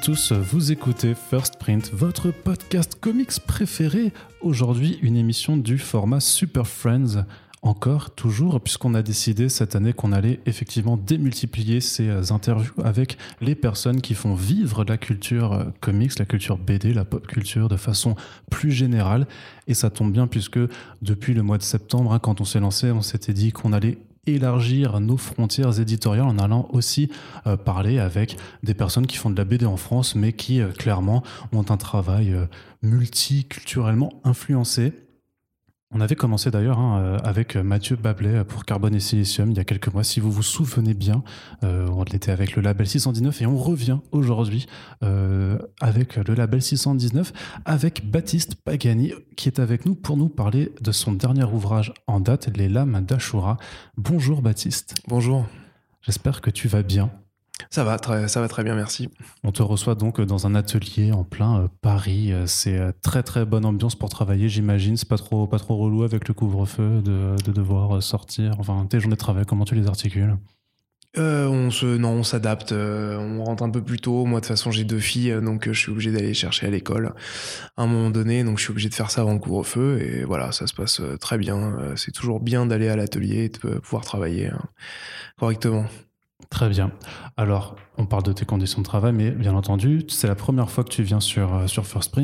tous, vous écoutez First Print, votre podcast comics préféré. Aujourd'hui, une émission du format Super Friends. Encore, toujours, puisqu'on a décidé cette année qu'on allait effectivement démultiplier ces interviews avec les personnes qui font vivre la culture comics, la culture BD, la pop culture de façon plus générale. Et ça tombe bien puisque depuis le mois de septembre, hein, quand on s'est lancé, on s'était dit qu'on allait élargir nos frontières éditoriales en allant aussi euh, parler avec des personnes qui font de la BD en France, mais qui euh, clairement ont un travail euh, multiculturellement influencé. On avait commencé d'ailleurs hein, avec Mathieu Bablet pour Carbone et Silicium il y a quelques mois, si vous vous souvenez bien. on était avec le label 619 et on revient aujourd'hui avec le label 619 avec Baptiste Pagani qui est avec nous pour nous parler de son dernier ouvrage en date, Les Lames d'Ashura. Bonjour Baptiste. Bonjour. J'espère que tu vas bien. Ça va, très, ça va très bien, merci. On te reçoit donc dans un atelier en plein euh, Paris. Euh, c'est euh, très très bonne ambiance pour travailler, j'imagine. C'est pas trop, pas trop relou avec le couvre-feu de, de, devoir sortir. Enfin, tes journées de travail, comment tu les articules? On se, non, on s'adapte. on rentre un peu plus tôt. Moi, de toute façon, j'ai deux filles, donc je suis obligé d'aller chercher à l'école à un moment donné. Donc, je suis obligé de faire ça avant le couvre-feu. Et voilà, ça se passe très bien. C'est toujours bien d'aller à l'atelier et de pouvoir travailler hein, correctement. Très bien. Alors, on parle de tes conditions de travail, mais bien entendu, c'est la première fois que tu viens sur, euh, sur First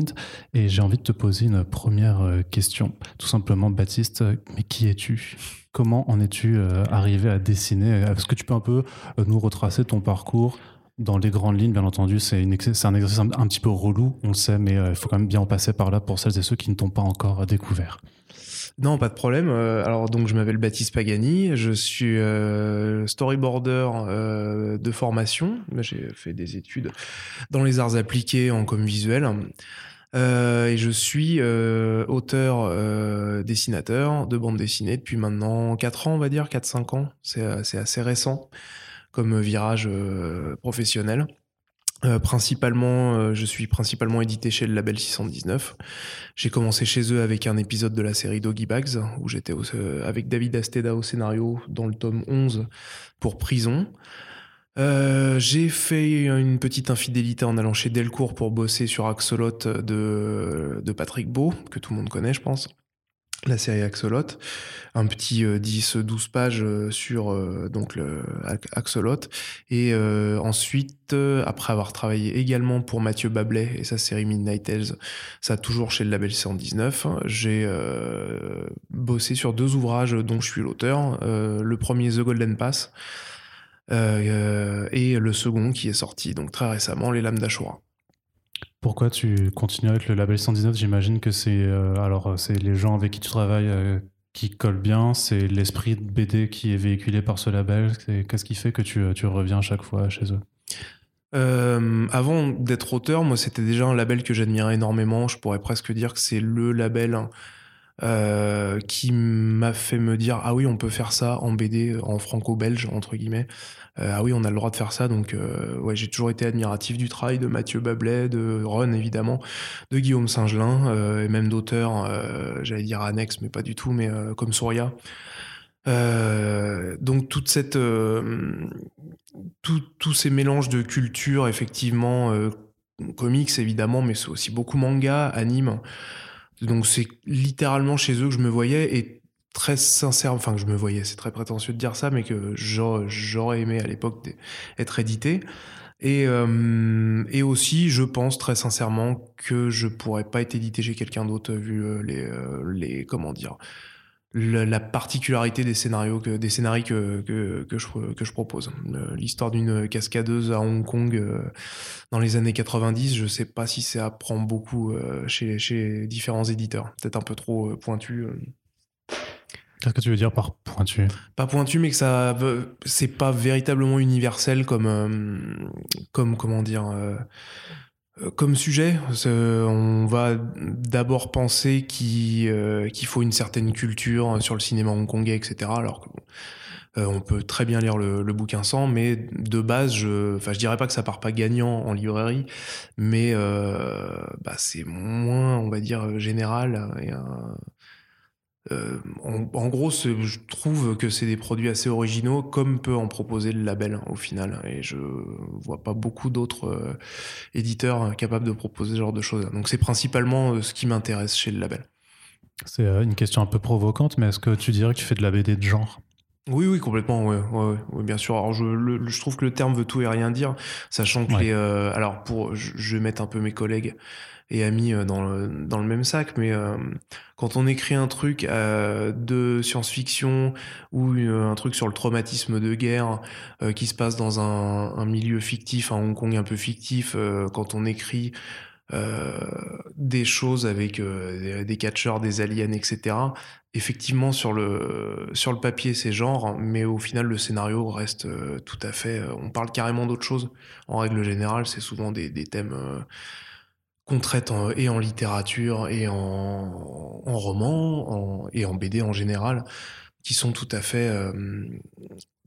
et j'ai envie de te poser une première euh, question. Tout simplement, Baptiste, mais qui es-tu? Comment en es-tu euh, arrivé à dessiner? Est-ce que tu peux un peu nous retracer ton parcours? Dans les grandes lignes, bien entendu, c'est un exercice un, un, petit peu relou, on le sait, mais il faut quand même bien en passer par là pour celles et ceux qui ne t'ont pas encore découvert. Non, pas de problème. Euh, alors donc je m'appelle Baptiste Pagani, je suis euh, storyboarder euh, de formation. J'ai fait des études dans les arts appliqués en com visuel. et je suis auteur, dessinateur de bande dessinée depuis maintenant 4 ans, on va dire, 4-5 ans. C'est assez récent comme virage professionnel. Euh, principalement, euh, je suis principalement édité chez le label 619. J'ai commencé chez eux avec un épisode de la série Doggy Bags, où j'étais euh, avec David Asteda au scénario dans le tome 11 pour Prison. j'ai fait une petite infidélité en allant chez Delcourt pour bosser sur Axolot de, de Patrick Beau, que tout le monde connaît, je pense la série Axolot, un petit 10-12 euh, pages euh, sur euh, donc le Axolot, et ensuite, après avoir travaillé également pour Mathieu Bablet et sa série Midnight Tales, ça toujours chez le label 119, j'ai bossé sur deux ouvrages dont je suis l'auteur, le premier The Golden Pass, et le second qui est sorti donc très récemment, Les Lames d'Ashura. Pourquoi tu continues avec le label 119 J'imagine que c'est euh, euh, c'est les gens avec qui tu travailles euh, qui collent bien, c'est l'esprit de BD qui est véhiculé par ce label. Qu'est-ce qui fait que tu, tu, reviens à chaque fois chez eux? Avant d'être auteur, moi c'était déjà un label que j'admirais énormément. Je pourrais presque dire que c'est le label hein, qui m'a fait me dire ah oui on peut faire ça en BD en franco-belge entre guillemets euh, ah oui, on a le droit de faire ça. Donc, euh, ouais, j'ai toujours été admiratif du travail de Mathieu Bablet, de Ron évidemment, de Guillaume Singelin euh, et même d'auteurs, j'allais dire annexes, mais pas du tout, mais comme Souria. donc toute cette, tous ces mélanges de culture, effectivement, comics évidemment, mais c'est aussi beaucoup manga, anime. Donc c'est littéralement chez eux que je me voyais et très sincère, enfin que je me voyais, c'est très prétentieux de dire ça, mais que j'aurais aimé à l'époque être édité. Et, euh, et aussi, je pense très sincèrement que je pourrais pas être édité chez quelqu'un d'autre vu euh, les, euh, les comment dire la, particularité des scénarios que des scénarios que, que, que, je, que je propose. L'histoire d'une cascadeuse à Hong Kong dans les années 90, je sais pas si ça apprend beaucoup chez, chez différents éditeurs. Peut-être un peu trop pointu. Qu'est-ce que tu veux dire par pointu? Pas pointu, mais que ça, c'est pas véritablement universel comme, euh, comme comment dire, euh, euh, comme sujet. On va d'abord penser qu'il faut une certaine culture sur le cinéma hongkongais, etc. Alors que on peut très bien lire le, bouquin sans, mais de base, je, enfin, je dirais pas que ça part pas gagnant en librairie, mais bah, c'est moins, on va dire, général et en, gros, je trouve que c'est des produits assez originaux, comme peut en proposer le label au final. Et je vois pas beaucoup d'autres éditeurs capables de proposer ce genre de choses. Donc c'est principalement ce qui m'intéresse chez le label. C'est une question un peu provocante, mais est-ce que tu dirais que tu fais de la BD de genre? Oui, oui, complètement, ouais, ouais, bien sûr. Alors, je, je, trouve que le terme veut tout et rien dire, sachant que les, euh, alors pour, je, vais mettre un peu mes collègues et amis euh, dans le, dans le même sac, mais euh, quand on écrit un truc de science-fiction ou un truc sur le traumatisme de guerre qui se passe dans un, un, milieu fictif, un Hong Kong un peu fictif, quand on écrit euh, des choses avec euh, des catcheurs, des aliens, etc. Effectivement, sur le, sur le papier, c'est genre, mais au final, le scénario reste euh, tout à fait. on parle carrément d'autre chose. En règle générale, c'est souvent des, thèmes qu'on traite et en littérature et en, roman et en BD en général, qui sont tout à fait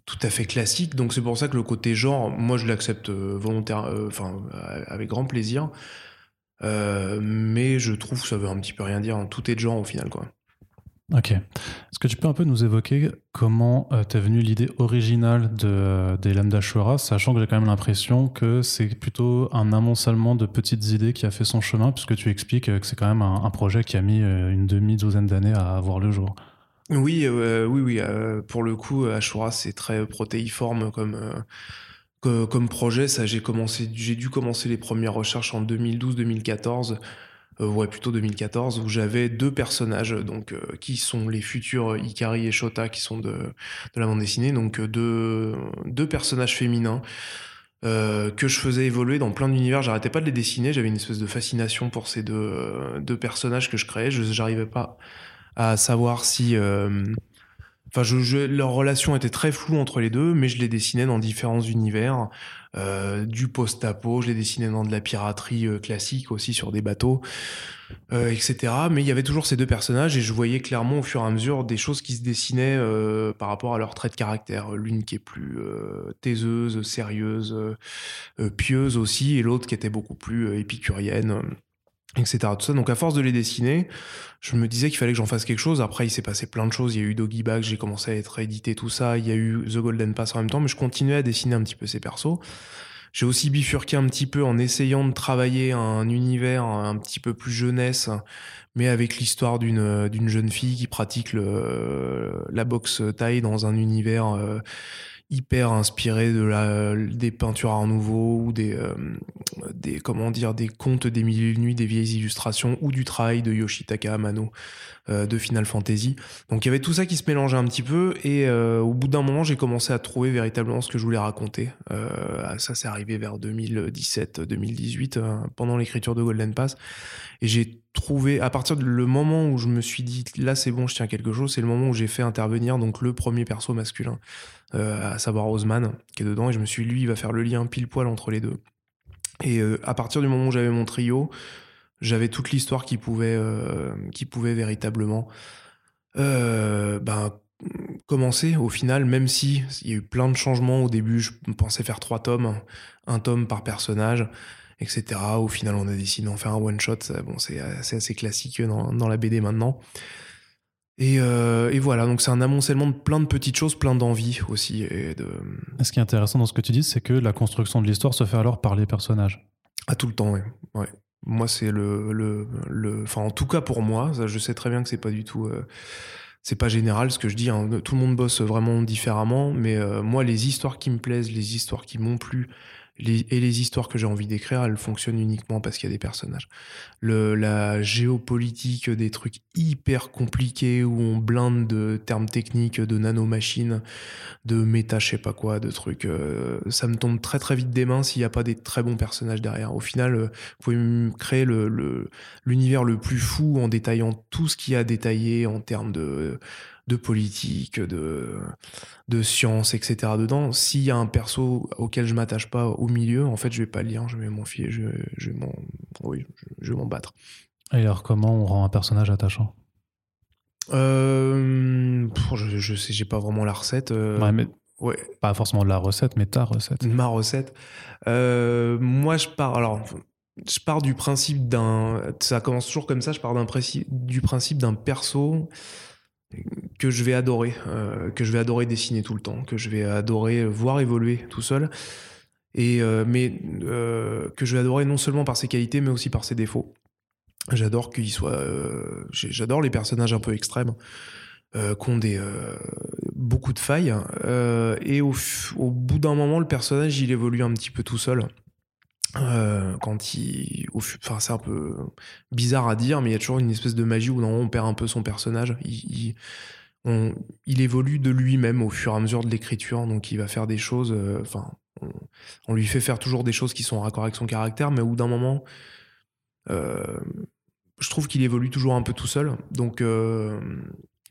tout à fait classiques. Donc c'est pour ça que le côté genre, moi je l'accepte volontaire, enfin avec grand plaisir. Euh, mais je trouve que ça veut un petit peu rien dire. Tout est de genre au final, quoi. Ok. Est-ce que tu peux un peu nous évoquer comment euh, t'es venue l'idée originale de, des Lambda Shura, sachant que j'ai quand même l'impression que c'est plutôt un amoncellement de petites idées qui a fait son chemin, puisque tu expliques que c'est quand même un, projet qui a mis euh, une demi-douzaine d'années à voir le jour. Oui, oui, oui. pour le coup, Ashura, c'est très protéiforme comme comme projet, j'ai dû commencer les premières recherches en 2012-2014, euh, ouais plutôt 2014, où j'avais deux personnages donc euh, qui sont les futurs Ikari et Shota qui sont de, la bande dessinée, donc euh, deux, deux personnages féminins. que je faisais évoluer dans plein d'univers, j'arrêtais pas de les dessiner, j'avais une espèce de fascination pour ces deux, personnages que je créais, je j'arrivais pas à savoir si Enfin, leur relation était très floue entre les deux, mais je les dessinais dans différents univers, euh, du post-apo, je les dessinais dans de la piraterie euh, classique aussi sur des bateaux, euh, etc. Mais il y avait toujours ces deux personnages et je voyais clairement au fur et à mesure des choses qui se dessinaient par rapport à leur trait de caractère. L'une qui est plus taiseuse, sérieuse, pieuse aussi, et l'autre qui était beaucoup plus épicurienne etc. Tout ça. Donc à force de les dessiner, je me disais qu'il fallait que j'en fasse quelque chose. Après, il s'est passé plein de choses. Il y a eu Doggy Bag, j'ai commencé à être édité, tout ça. Il y a eu The Golden Pass en même temps, mais je continuais à dessiner un petit peu ces persos. J'ai aussi bifurqué un petit peu en essayant de travailler un univers un petit peu plus jeunesse, mais avec l'histoire d'une d'une jeune fille qui pratique le, la boxe taille dans un univers euh, hyper inspiré de la, des peintures Art Nouveau ou des, euh, des comment dire des contes des mille nuits, des vieilles illustrations ou du travail de Yoshitaka Amano euh, de Final Fantasy. Donc il y avait tout ça qui se mélangeait un petit peu et euh, au bout d'un moment j'ai commencé à trouver véritablement ce que je voulais raconter. ça c'est arrivé vers 2017-2018 pendant l'écriture de Golden Pass et j'ai à partir du moment où je me suis dit là c'est bon je tiens quelque chose c'est le moment où j'ai fait intervenir donc le premier perso masculin euh, à savoir Osman, qui est dedans, et je me suis dit, lui, il va faire le lien pile poil entre les deux. Et euh, à partir du moment où j'avais mon trio, j'avais toute l'histoire qui pouvait, euh, qui pouvait véritablement ben, commencer au final, même si il y a eu plein de changements. Au début, je pensais faire trois tomes, un tome par personnage, etc. Au final, on a décidé d'en faire un one shot. Bon, c'est assez, classique dans, dans, la BD maintenant. Euh, et, voilà, donc c'est un amoncellement de plein de petites choses, plein d'envies aussi. Et de... Ce qui est intéressant dans ce que tu dis, c'est que la construction de l'histoire se fait alors par les personnages. À tout le temps, oui. Ouais. Moi, c'est le, le, le, Enfin, en tout cas pour moi, je sais très bien que c'est pas du tout. Euh, c'est pas général ce que je dis. Hein. Tout le monde bosse vraiment différemment, mais euh, moi, les histoires qui me plaisent, les histoires qui m'ont plu, et les histoires que j'ai envie d'écrire, elles fonctionnent uniquement parce qu'il y a des personnages. La géopolitique, des trucs hyper compliqués où on blinde de termes techniques, de nanomachines, de méta, je sais pas quoi, de trucs. Euh, ça me tombe très très vite des mains s'il n'y a pas des très bons personnages derrière. Au final, euh, vous pouvez créer l'univers le, le plus fou en détaillant tout ce qu'il y a détaillé en termes de de politique, de, de science, etc. dedans. S'il y a un perso auquel je m'attache pas au milieu, en fait, je vais pas le lire, je vais m'en fier, je, je vais m'en, oui, je, m'en battre. Et alors, comment on rend un personnage attachant? Euh, je, je sais, j'ai pas vraiment la recette. Euh, ouais, mais ouais. Pas forcément la recette, mais ta recette. Ma recette. Euh, moi, je pars. Alors, je pars du principe d'un. Ça commence toujours comme ça. Je pars d'un principe, du principe d'un perso que je vais adorer, que je vais adorer dessiner tout le temps, que je vais adorer voir évoluer tout seul. Et mais que je vais adorer non seulement par ses qualités, mais aussi par ses défauts. J'adore qu'il soit. J'adore les personnages un peu extrêmes. Euh, qui ont des, euh, beaucoup de failles. Euh, et au bout d'un moment, le personnage, il évolue un petit peu tout seul. Quand il. Enfin, c'est un peu bizarre à dire, mais il y a toujours une espèce de magie où on perd un peu son personnage. Il, on, il évolue de lui-même au fur et à mesure de l'écriture, donc il va faire des choses. Enfin, on, lui fait faire toujours des choses qui sont en raccord avec son caractère, mais au bout d'un moment, je trouve qu'il évolue toujours un peu tout seul. Donc,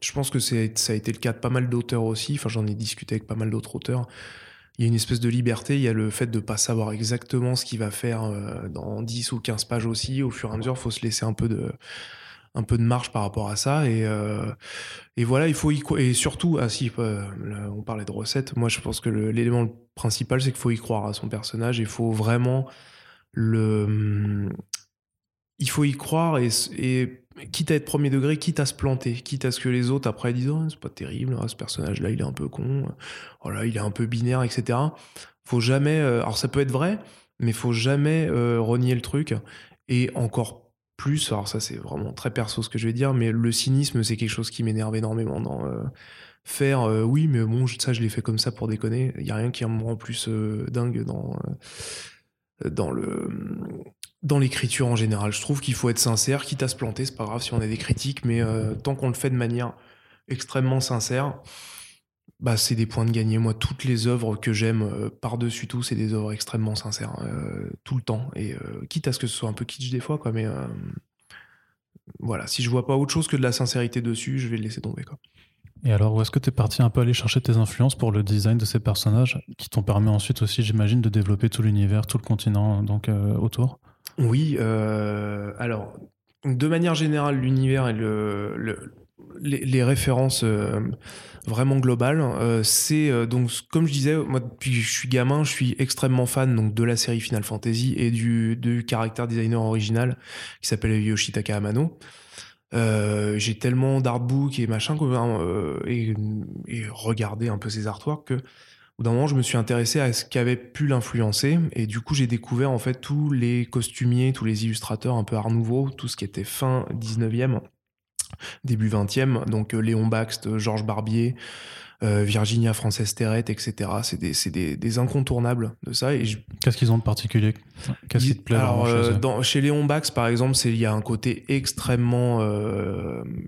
je pense que ça a été le cas de pas mal d'auteurs aussi. Enfin, j'en ai discuté avec pas mal d'autres auteurs. Il y a une espèce de liberté. Il y a le fait de ne pas savoir exactement ce qu'il va faire euh, dans 10 ou 15 pages aussi. Au fur et à mesure, il faut se laisser un peu de, un peu de marge par rapport à ça. Et, euh, et voilà, il faut y Et surtout, ah si, euh, on parlait de recettes. Moi, je pense que l'élément principal, c'est qu'il faut y croire à son personnage. Il faut vraiment le. Il faut y croire et, et quitte à être premier degré, quitte à se planter, quitte à ce que les autres après disent oh, c'est pas terrible, hein, ce personnage-là il est un peu con, voilà, il est un peu binaire, etc. Faut jamais, euh, alors ça peut être vrai, mais faut jamais euh, renier le truc. Et encore plus, alors ça c'est vraiment très perso ce que je vais dire, mais le cynisme c'est quelque chose qui m'énerve énormément dans euh, faire oui mais bon ça je l'ai fait comme ça pour déconner. Il y a rien qui me rend plus dingue dans dans le dans l'écriture en général. Je trouve qu'il faut être sincère, quitte à se planter, c'est pas grave si on a des critiques, mais euh, tant qu'on le fait de manière extrêmement sincère, bah, c'est des points de gagner. Moi, toutes les œuvres que j'aime euh, par-dessus tout, c'est des œuvres extrêmement sincères, euh, tout le temps. Et quitte à ce que ce soit un peu kitsch des fois, quoi, mais voilà, si je vois pas autre chose que de la sincérité dessus, je vais le laisser tomber. Quoi. Et alors, où est-ce que tu es parti un peu aller chercher tes influences pour le design de ces personnages, qui t'ont permis ensuite aussi, j'imagine, de développer tout l'univers, tout le continent donc autour? Oui, euh, alors, de manière générale, l'univers et le, les, références euh, vraiment globales, euh, c'est donc, comme je disais, moi, depuis que je suis gamin, je suis extrêmement fan donc, de la série Final Fantasy et du, du caractère designer original qui s'appelle Yoshitaka Amano. J'ai tellement d'artbooks et machin et, et regardé un peu ces artworks que d'un moment, je me suis intéressé à ce qui avait pu l'influencer. Et du coup, j'ai découvert en fait tous les costumiers, tous les illustrateurs un peu art nouveau, tout ce qui était fin 19e, début 20e. Donc euh, Léon Baxt, Georges Barbier, euh, Virginia Frances Terret, etc. C'est des, des, incontournables de ça. Et Qu'est-ce qu'ils ont de particulier? Qu'est-ce qui te plaît Alors, euh, dans, chez Léon Bax, par exemple, il y a un côté extrêmement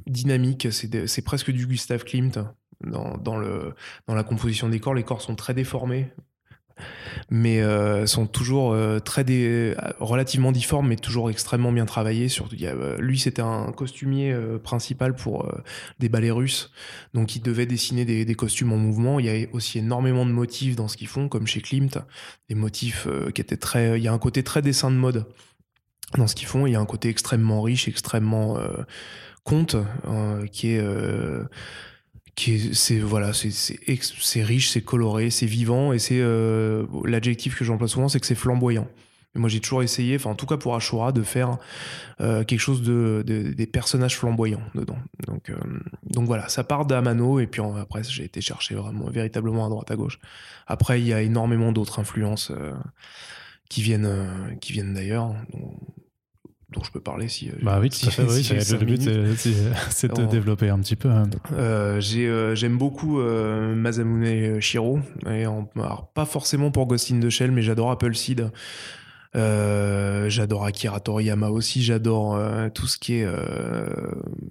dynamique. C'est presque du Gustave Klimt dans, le, dans la composition des corps. Les corps sont très déformés, mais euh, sont toujours euh, très relativement difformes, mais toujours extrêmement bien travaillés. Euh, lui, c'était un costumier principal pour des ballets russes, donc il devait dessiner des, costumes en mouvement. Il y a aussi énormément de motifs dans ce qu'ils font, comme chez Klimt, des motifs qui étaient très. Il y a un côté très dessin de mode dans ce qu'ils font. Il y a un côté extrêmement riche, extrêmement conte, qui est c'est voilà c'est riche c'est coloré c'est vivant et c'est euh, l'adjectif que j'emploie souvent c'est que c'est flamboyant. Moi j'ai toujours essayé enfin en tout cas pour Ashura de faire euh, quelque chose de, des personnages flamboyants dedans. Donc euh, donc voilà ça part d'Amano et puis après j'ai été chercher véritablement à droite à gauche. Après il y a énormément d'autres influences qui viennent qui viennent d'ailleurs dont je peux parler si. Euh, bah oui, tout à fait. oui, le but, c'est de développer un petit peu. Hein. Euh, euh, j'aime beaucoup Masamune Shiro, et pas forcément pour Ghost in the Shell, mais j'adore Appleseed. j'adore Akira Toriyama aussi, j'adore tout ce qui est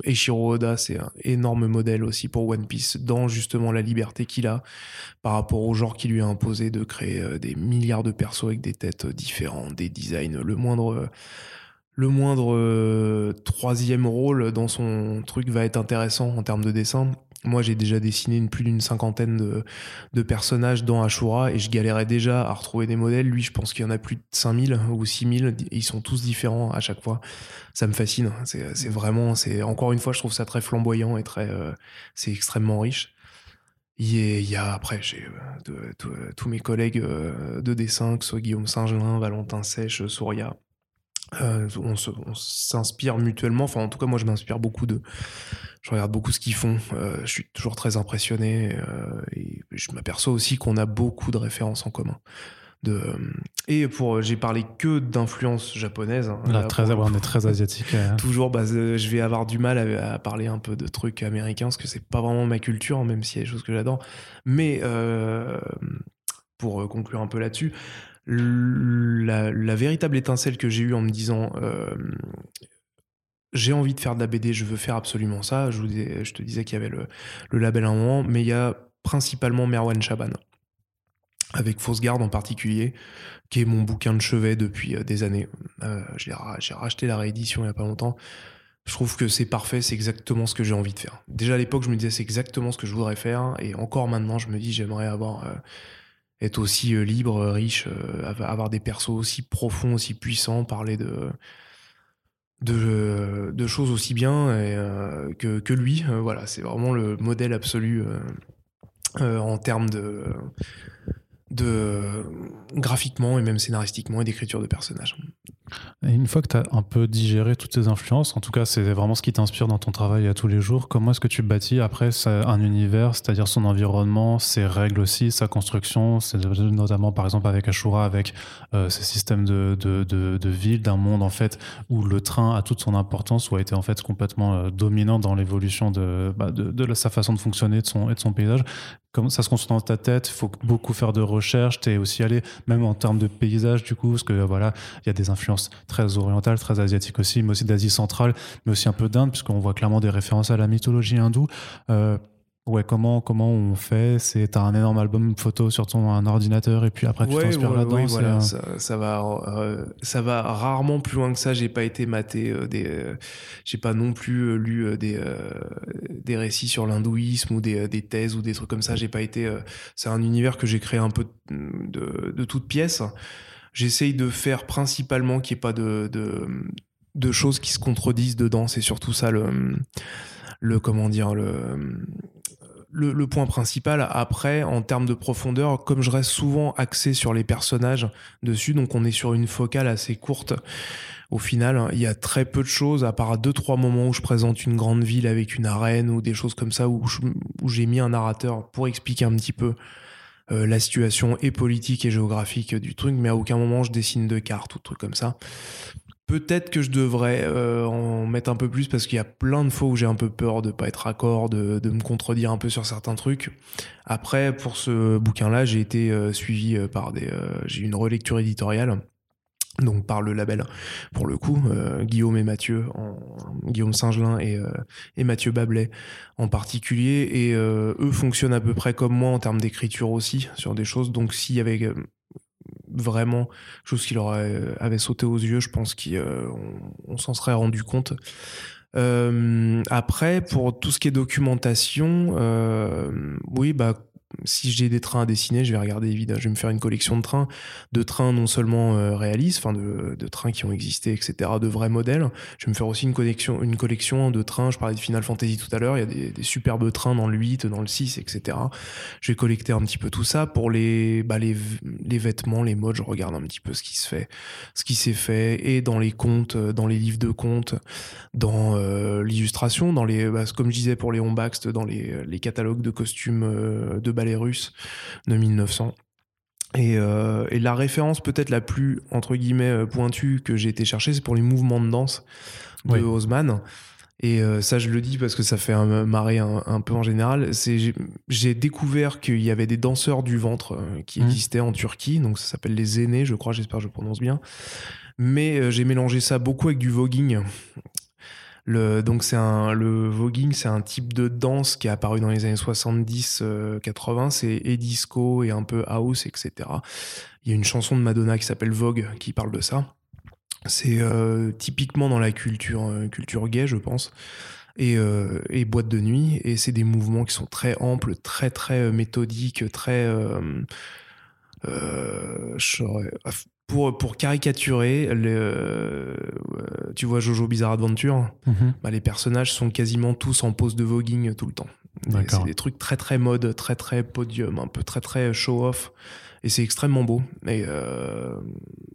Eiichiro Oda, c'est un énorme modèle aussi pour One Piece dans justement la liberté qu'il a par rapport au genre qui lui a imposé de créer des milliards de persos avec des têtes différentes, des designs, le moindre le moindre euh, troisième rôle dans son truc va être intéressant en termes de dessin. Moi, j'ai déjà dessiné plus d'une cinquantaine de, personnages dans Ashura et je galérais déjà à retrouver des modèles. Lui, je pense qu'il y en a plus de 5000 ou 6000. Ils sont tous différents à chaque fois. Ça me fascine. C'est vraiment, c'est encore une fois, je trouve ça très flamboyant et très, euh, c'est extrêmement riche. Il y, après, j'ai euh, tous mes collègues de dessin, que ce soit Guillaume Saint-Gelin, Valentin Sèche, Souria, Euh, on s'inspire mutuellement. Enfin, en tout cas, moi, je m'inspire beaucoup de. Je regarde beaucoup ce qu'ils font. Euh, je suis toujours très impressionné. Euh, et je m'aperçois aussi qu'on a beaucoup de références en commun. De, et pour, j'ai parlé que d'influence japonaise. Hein, là, très, on est très asiatique. toujours, bah, je vais avoir du mal à, parler un peu de trucs américains parce que c'est pas vraiment ma culture, même s'il y a des choses que j'adore. Mais pour conclure un peu là-dessus, la, véritable étincelle que j'ai eue en me disant euh, j'ai envie de faire de la BD, je veux faire absolument ça. Je, te disais qu'il y avait le, label à un moment, mais il y a principalement Merwan Chaban, avec Fausse Garde en particulier, qui est mon bouquin de chevet depuis euh, des années. Euh, j'ai racheté la réédition il n'y a pas longtemps. Je trouve que c'est parfait, c'est exactement ce que j'ai envie de faire. Déjà à l'époque, je me disais c'est exactement ce que je voudrais faire, et encore maintenant, je me dis j'aimerais avoir être aussi euh, libre, euh, riche, euh, avoir des persos aussi profonds, aussi puissants, parler de, choses aussi bien que, lui. voilà, c'est vraiment le modèle absolu en termes de graphiquement et même scénaristiquement et d'écriture de personnages. Une fois que tu as un peu digéré toutes ces influences, en tout cas c'est vraiment ce qui t'inspire dans ton travail à tous les jours, comment est-ce que tu bâtis après un univers, c'est-à-dire son environnement, ses règles aussi, sa construction, notamment par exemple avec Ashura, avec euh, ces systèmes de, de, de, ville, d'un monde en fait où le train a toute son importance, ou a été en fait complètement euh, dominant dans l'évolution de, bah, de, de, sa façon de fonctionner de son, et de son paysage. Comment ça se construit dans ta tête? Il faut beaucoup faire de recherches. Tu es aussi allé, même en termes de paysage, du coup, parce que voilà, il y a des influences très orientales, très asiatiques aussi, mais aussi d'Asie centrale, mais aussi un peu d'Inde, puisqu'on voit clairement des références à la mythologie hindoue. Euh, Ouais, comment, comment on fait? C'est t'as un énorme album photo sur ton un ordinateur et puis après tu t'inspires là-dedans. voilà, ça, va, euh, ça va rarement plus loin que ça. J'ai pas été maté euh, des, euh, j'ai pas non plus lu des des récits sur l'hindouisme ou des, des, thèses ou des trucs comme ça. J'ai pas été. c'est un univers que j'ai créé un peu de, de toutes pièces. J'essaye de faire principalement qu'il n'y ait pas de, de, de choses qui se contredisent dedans. C'est surtout ça le le comment dire le le, point principal. Après, en termes de profondeur, comme je reste souvent axé sur les personnages dessus, donc on est sur une focale assez courte. Au final, il y a très peu de choses, à part deux, trois moments où je présente une grande ville avec une arène ou des choses comme ça, où, où j'ai mis un narrateur pour expliquer un petit peu euh, la situation et politique et géographique du truc, mais à aucun moment je dessine de cartes ou de trucs comme ça. Peut-être que je devrais euh, en mettre un peu plus parce qu'il y a plein de fois où j'ai un peu peur de pas être accord, de, me contredire un peu sur certains trucs. Après, pour ce bouquin-là, j'ai été euh, suivi euh, par des. j'ai une relecture éditoriale. Donc par le label, pour le coup, Guillaume et Mathieu, Guillaume Singelin et, et Mathieu Bablet en particulier, et eux fonctionnent à peu près comme moi en termes d'écriture aussi sur des choses. Donc s'il y avait vraiment chose qui leur avait sauté aux yeux, je pense qu'on euh, s'en serait rendu compte. Euh, après, pour tout ce qui est documentation, euh, oui, bah si j'ai des trains à dessiner, je vais regarder évidemment, je vais me faire une collection de trains, de trains non seulement euh, réalistes, enfin de, trains qui ont existé, etc., de vrais modèles. Je vais me faire aussi une collection, une collection de trains. Je parlais de Final Fantasy tout à l'heure. Il y a des, superbes trains dans le 8, dans le 6, etc. Je vais collecter un petit peu tout ça pour les, bah, les, les vêtements, les modes. Je regarde un petit peu ce qui se fait, ce qui s'est fait, et dans les contes, euh, dans les livres de contes, dans euh, l'illustration, dans les, bah, comme je disais pour les Baxt, dans les, les catalogues de costumes euh, de ballet russe de 1900. Euh, et, la référence peut-être la plus entre guillemets euh, pointue que j'ai été chercher, c'est pour les mouvements de danse de Haussmann. Et euh, ça, je le dis parce que ça fait un, marrer un, peu en général. C'est j'ai découvert qu'il y avait des danseurs du ventre qui mmh. existaient en Turquie, donc ça s'appelle les aînés, je crois. J'espère que je prononce bien. Mais j'ai mélangé ça beaucoup avec du voguing donc c'est le voguing, c'est un type de danse qui est apparu dans les années 70-80. Euh, c'est disco et un peu house, etc. Il y a une chanson de Madonna qui s'appelle Vogue qui parle de ça. C'est euh, typiquement dans la culture, euh, culture gay, je pense. Et, boîte de nuit. Et c'est des mouvements qui sont très amples, très très méthodiques, très pour, pour caricaturer, euh, tu vois Jojo Bizarre Adventure, mhm. bah, les personnages sont quasiment tous en pose de voguing tout le temps. C'est des trucs très très mode, très très podium, un peu très très show-off. Et c'est extrêmement beau. Et euh,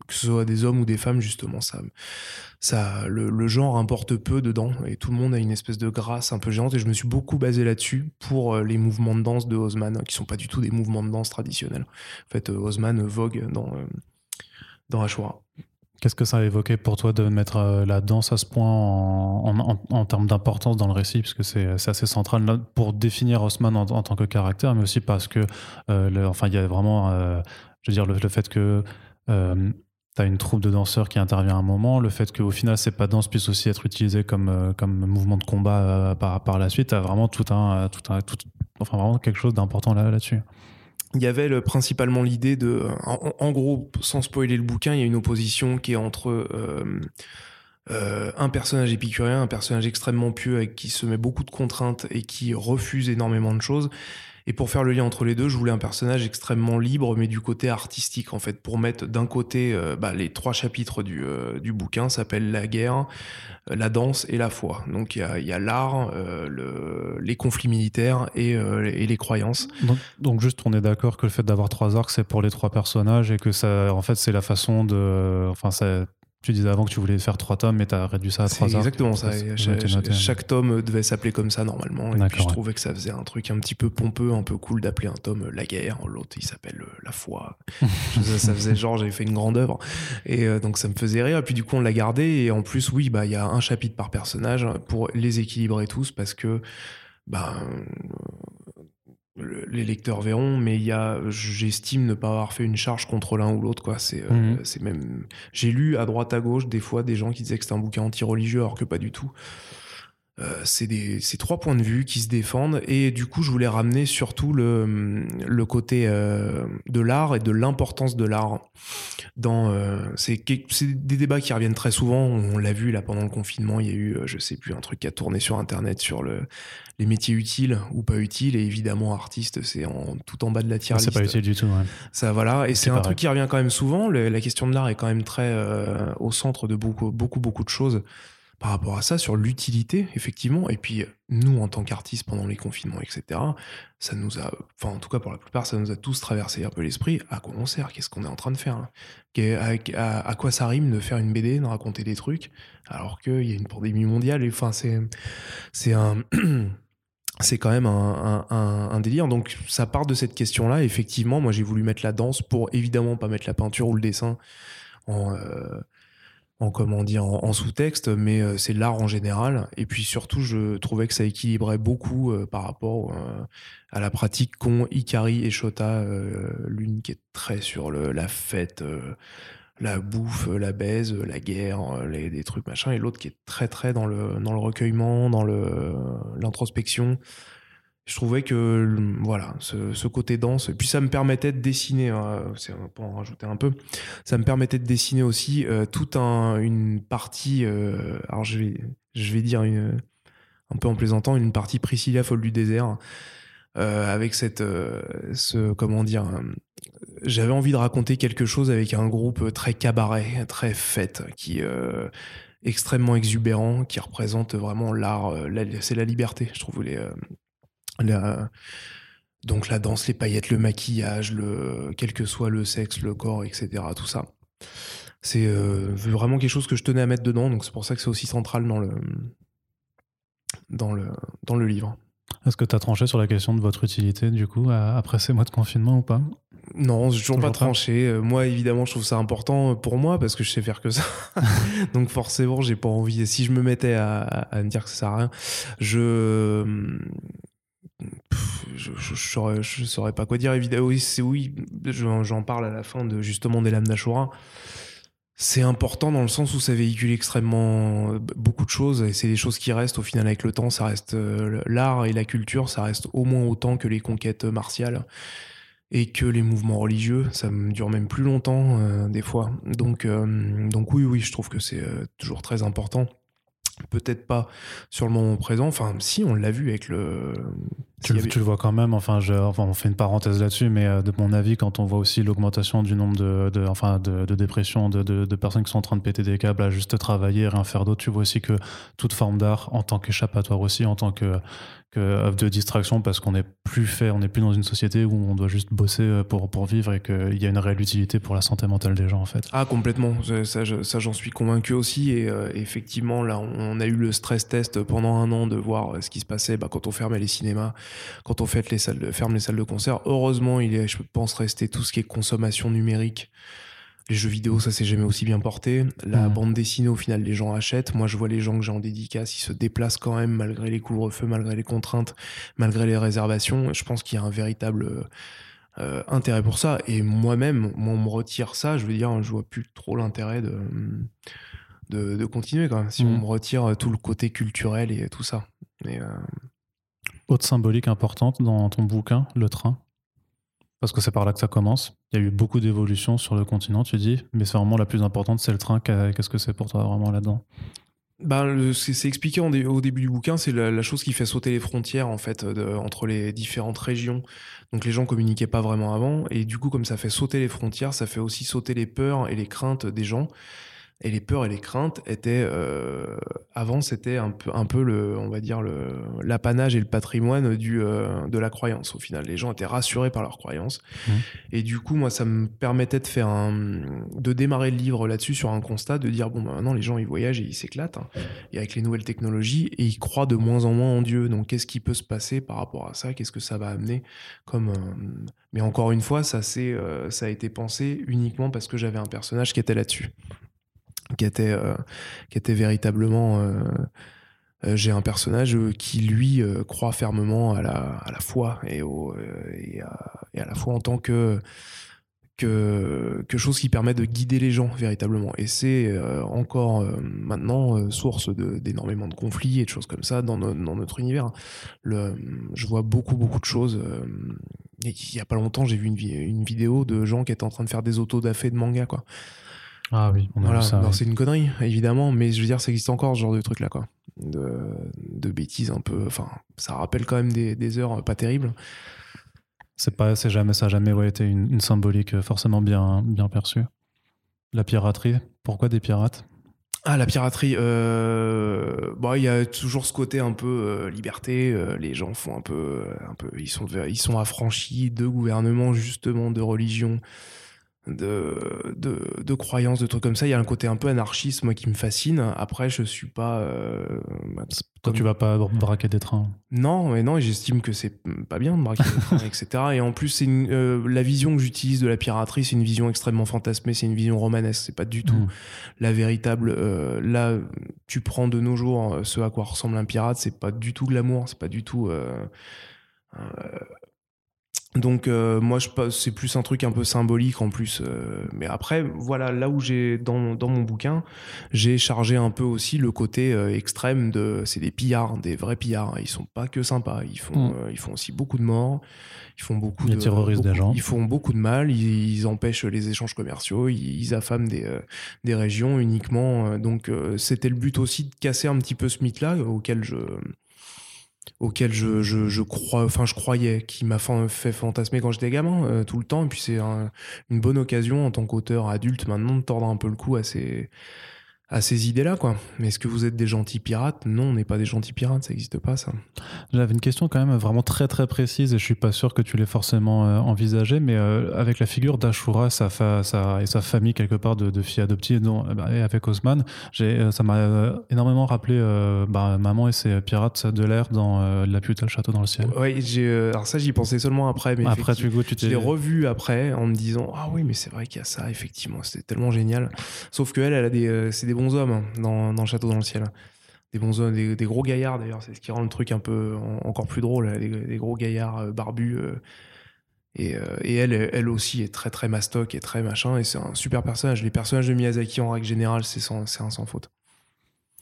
que ce soit des hommes ou des femmes, justement, ça, ça, le, genre importe peu dedans et tout le monde a une espèce de grâce un peu géante. Et je me suis beaucoup basé là-dessus pour euh, les mouvements de danse de Haussmann, qui sont pas du tout des mouvements de danse traditionnels. En fait, Haussmann vogue dans, dans Ashura. Qu'est-ce que ça a évoqué pour toi de mettre la danse à ce point en, en, termes d'importance dans le récit, puisque c'est assez central pour définir Haussmann en, tant que caractère, mais aussi parce que, enfin, il y a vraiment, je veux dire, le, fait que tu as une troupe de danseurs qui intervient à un moment, le fait qu'au final, ces pas danse puisse aussi être utilisé comme, euh, comme mouvement de combat euh, par, par la suite, tu as vraiment tout un, tout un tout, enfin vraiment quelque chose d'important là, là-dessus. Il y avait le, principalement l'idée de, en, gros, sans spoiler le bouquin, il y a une opposition qui est entre euh, un personnage épicurien, un personnage extrêmement pieux avec qui se met beaucoup de contraintes et qui refuse énormément de choses, et pour faire le lien entre les deux, je voulais un personnage extrêmement libre, mais du côté artistique, en fait, pour mettre d'un côté euh, bah, les trois chapitres du, euh, du bouquin s'appellent la guerre, la danse et la foi. Donc il y a, l'art, le, les conflits militaires et, et les croyances. Donc, donc, juste, on est d'accord que le fait d'avoir trois arcs, c'est pour les trois personnages et que ça, en fait, c'est la façon de, enfin, ça tu disais avant que tu voulais faire trois tomes, mais tu as réduit ça à trois arcs. Exactement ça. Chaque, tome devait s'appeler comme ça normalement. Et puis je trouvais que ça faisait un truc un petit peu pompeux, un peu cool d'appeler un tome La guerre. L'autre, il s'appelle euh, La foi. ça, faisait genre, j'avais fait une grande œuvre. Et euh, donc ça me faisait rire. Et puis du coup, on l'a gardé. Et en plus, oui, bah il y a un chapitre par personnage pour les équilibrer tous parce que. Ben, les lecteurs verront, mais il y a, j'estime ne pas avoir fait une charge contre l'un ou l'autre, quoi. C'est, euh, mhm. c'est même, j'ai lu à droite à gauche des fois des gens qui disaient que c'était un bouquin anti-religieux, alors que pas du tout. Euh, c'est des c'est trois points de vue qui se défendent et du coup je voulais ramener surtout le le côté euh, de l'art et de l'importance de l'art dans euh, c'est des débats qui reviennent très souvent. On l'a vu là pendant le confinement il y a eu je sais plus un truc qui a tourné sur internet sur le les métiers utiles ou pas utiles. Et évidemment artiste c'est en tout en bas de la tier c'est pas utile du tout ouais. ça voilà. Et c'est un truc qui revient quand même souvent. La question de l'art est quand même très au centre de beaucoup beaucoup beaucoup de choses par rapport à ça, sur l'utilité, effectivement. Et puis, nous, en tant qu'artistes, pendant les confinements, etc., ça nous a, enfin, en tout cas, pour la plupart, ça nous a tous traversé un peu l'esprit. À quoi on sert? Qu'est-ce qu'on est en train de faire hein? À, quoi ça rime de faire une BD, de raconter des trucs, alors qu'il y a une pandémie mondiale? Et, enfin, c'est, c'est un. c'est quand même un, un, délire. Donc ça part de cette question-là. Effectivement, moi j'ai voulu mettre la danse pour évidemment pas mettre la peinture ou le dessin en, euh, en comment dire en, sous-texte, mais euh, c'est l'art en général. Et puis surtout, je trouvais que ça équilibrait beaucoup euh, par rapport euh, à la pratique qu'ont Ikari et Shota, l'une qui est très sur la fête, la bouffe, la baise, la guerre, les, des trucs machin, et l'autre qui est très très dans le dans le recueillement, dans l'introspection je trouvais que voilà ce, côté danse et puis ça me permettait de dessiner hein, pour en rajouter un peu. Ça me permettait de dessiner aussi euh, toute un, une partie euh, alors je vais je vais dire un peu en plaisantant une partie Priscilla folle du désert euh, avec cette ce comment dire j'avais envie de raconter quelque chose avec un groupe très cabaret très fête qui extrêmement exubérant qui représente vraiment l'art c'est la liberté je trouve donc la danse, les paillettes, le maquillage, le, quel que soit le sexe, le corps, etc. Tout ça. C'est euh, vraiment quelque chose que je tenais à mettre dedans, donc c'est pour ça que c'est aussi central dans le, dans le, dans le livre. Est-ce que tu as tranché sur la question de votre utilité, du coup, après ces mois de confinement ou pas? Non, j'ai toujours, pas tranché. Euh, moi, évidemment, je trouve ça important pour moi parce que je sais faire que ça. Donc, forcément, j'ai pas envie. Si je me mettais à, à, me dire que ça sert à rien, je je, je, saurais, pas quoi dire. Évidemment, oui, c'est oui. J'en parle à la fin de justement des lames d'Ashura. C'est important dans le sens où ça véhicule extrêmement beaucoup de choses et c'est des choses qui restent au final avec le temps. Ça reste euh, l'art et la culture, ça reste au moins autant que les conquêtes martiales et que les mouvements religieux. Ça dure même plus longtemps euh, des fois. Donc, euh, donc oui, oui, je trouve que c'est toujours très important. Peut-être pas sur le moment présent. Enfin, si, on l'a vu avec le. Tu, le- tu le vois quand même, enfin, je- enfin, on fait une parenthèse là-dessus, mais euh, de mon avis, quand on voit aussi l'augmentation du nombre de, de- enfin, de, de dépressions, de, de- personnes qui sont en train de péter des câbles à juste travailler, rien faire d'autre, tu vois aussi que toute forme d'art, en tant qu'échappatoire aussi, en tant que, que œuvre de distraction, parce qu'on n'est plus fait, on n'est plus dans une société où on doit juste bosser euh, pour, pour vivre et qu'il y a une réelle utilité pour la santé mentale des gens, en fait. Ah complètement, ça, je- ça j'en suis convaincu aussi et euh, effectivement là on a eu le stress test pendant un an de voir ce qui se passait bah, quand on fermait les cinémas, quand on fait les salles de, ferme les salles de concert. Heureusement il est je pense resté tout ce qui est consommation numérique. Les jeux vidéo, ça s'est jamais aussi bien porté. La Mhm. bande dessinée, au final, les gens achètent. Moi, je vois les gens que j'ai en dédicace, ils se déplacent quand même malgré les couvre-feux, malgré les contraintes, malgré les réservations. Je pense qu'il y a un véritable euh, intérêt pour ça. Et moi-même, moi, on me retire ça, je veux dire, je vois plus trop l'intérêt de, de, de continuer quand même. Si on me retire tout le côté culturel et tout ça. Mais, euh, Autre symbolique importante dans ton bouquin, le train? Parce que c'est par là que ça commence. Il y a eu beaucoup d'évolutions sur le continent, tu dis, mais c'est vraiment la plus importante, c'est le train. Qu'est- Qu'est-ce que c'est pour toi vraiment là-dedans? Ben, c'est expliqué au début du bouquin, c'est la, chose qui fait sauter les frontières en fait entre les différentes régions. Donc les gens communiquaient pas vraiment avant, et du coup comme ça fait sauter les frontières, ça fait aussi sauter les peurs et les craintes des gens. Et les peurs et les craintes étaient euh, avant c'était un peu un peu le on va dire le l'apanage et le patrimoine du euh, de la croyance au final. Les gens étaient rassurés par leur croyance. Mhm. Et du coup moi ça me permettait de faire un de démarrer le livre là-dessus sur un constat de dire bon bah, maintenant les gens ils voyagent et ils s'éclatent hein, et avec les nouvelles technologies et ils croient de moins en moins en Dieu. Donc qu'est-ce qui peut se passer par rapport à ça? Qu'est-ce que ça va amener comme euh, mais encore une fois ça c'est euh, ça a été pensé uniquement parce que j'avais un personnage qui était là-dessus qui était, euh, qui était véritablement. euh, euh, J'ai un personnage qui, lui, croit fermement à la, à la foi et, au, et, à, à la foi en tant que, que, que chose qui permet de guider les gens véritablement. Et c'est encore maintenant source d'énormément de, conflits et de choses comme ça dans, dans notre univers. Le, je vois beaucoup, beaucoup de choses. et il y a pas longtemps, j'ai vu une, une vidéo de gens qui étaient en train de faire des autodafés de manga, quoi. Ah oui, on a Voilà, vu ça. c'est une connerie, évidemment, mais je veux dire, ça existe encore ce genre de truc là, quoi. De, de bêtises un peu. Enfin, ça rappelle quand même des, des heures pas terribles. C'est pas, c'est jamais, ça a jamais ouais, été une, une symbolique euh, forcément bien, bien perçue. La piraterie, pourquoi des pirates? Ah, la piraterie, euh, bon, il y a toujours ce côté un peu euh, liberté. euh, les gens font un peu, un peu, ils sont, ils sont affranchis de gouvernements justement, de religion, de, de, de croyances, de trucs comme ça. Il y a un côté un peu anarchiste, moi, qui me fascine. Après, je suis pas. euh, bah, Toi, tu vas pas braquer des trains. Non, mais non, et j'estime que c'est pas bien de braquer des trains, etc. Et en plus, c'est une- euh, la vision que j'utilise de la piraterie, c'est une vision extrêmement fantasmée, c'est une vision romanesque, c'est pas du tout Mm. la véritable. euh, là, tu prends de nos jours euh, ce à quoi ressemble un pirate, c'est pas du tout glamour, c'est pas du tout. Donc euh, moi je c'est plus un truc un peu symbolique en plus euh, mais après voilà là où j'ai dans, dans mon bouquin j'ai chargé un peu aussi le côté euh, extrême de c'est des pillards des vrais pillards ils sont pas que sympas. Ils font Mm. ils font aussi beaucoup de morts. Ils font beaucoup Ils de terrorisent des beaucoup- gens. ils font beaucoup de mal. Ils, ils empêchent les échanges commerciaux. Ils, ils affament des des régions uniquement donc c'était le but aussi de casser un petit peu ce mythe là auquel je auquel je, crois, enfin je croyais, qui m'a fait fantasmer quand j'étais gamin euh, tout le temps. Et puis c'est un- une bonne occasion en tant qu'auteur adulte maintenant de tordre un peu le cou à ces, à ces idées-là, quoi. Mais est-ce que vous êtes des gentils pirates? Non, on n'est pas des gentils pirates, ça n'existe pas, ça. J'avais une question quand même vraiment très très précise et je suis pas sûr que tu l'aies forcément euh, envisagée, mais euh, avec la figure d'Ashura sa sa- et sa famille quelque part de, de filles adoptées, dont, euh, bah, et avec Osman, j'ai, euh, ça m'a euh, énormément rappelé bah, maman et ses pirates de l'air dans La pute le château dans le ciel. Ouais, j'ai, alors ça, j'y pensais seulement après. Mais Après, tu, tu Je l'ai revu après en me disant ah oui mais c'est vrai qu'il y a ça effectivement c'était tellement génial sauf que elle elle a des c'est des bons hommes hein, dans, le château dans le ciel. Des bons hommes des, gros gaillards d'ailleurs c'est ce qui rend le truc un peu en- encore plus drôle là, des, gros gaillards euh, barbus euh, et, euh, et elle elle aussi est très très mastoc et très machin et c'est un super personnage. Les personnages de Miyazaki en règle générale c'est un sans faute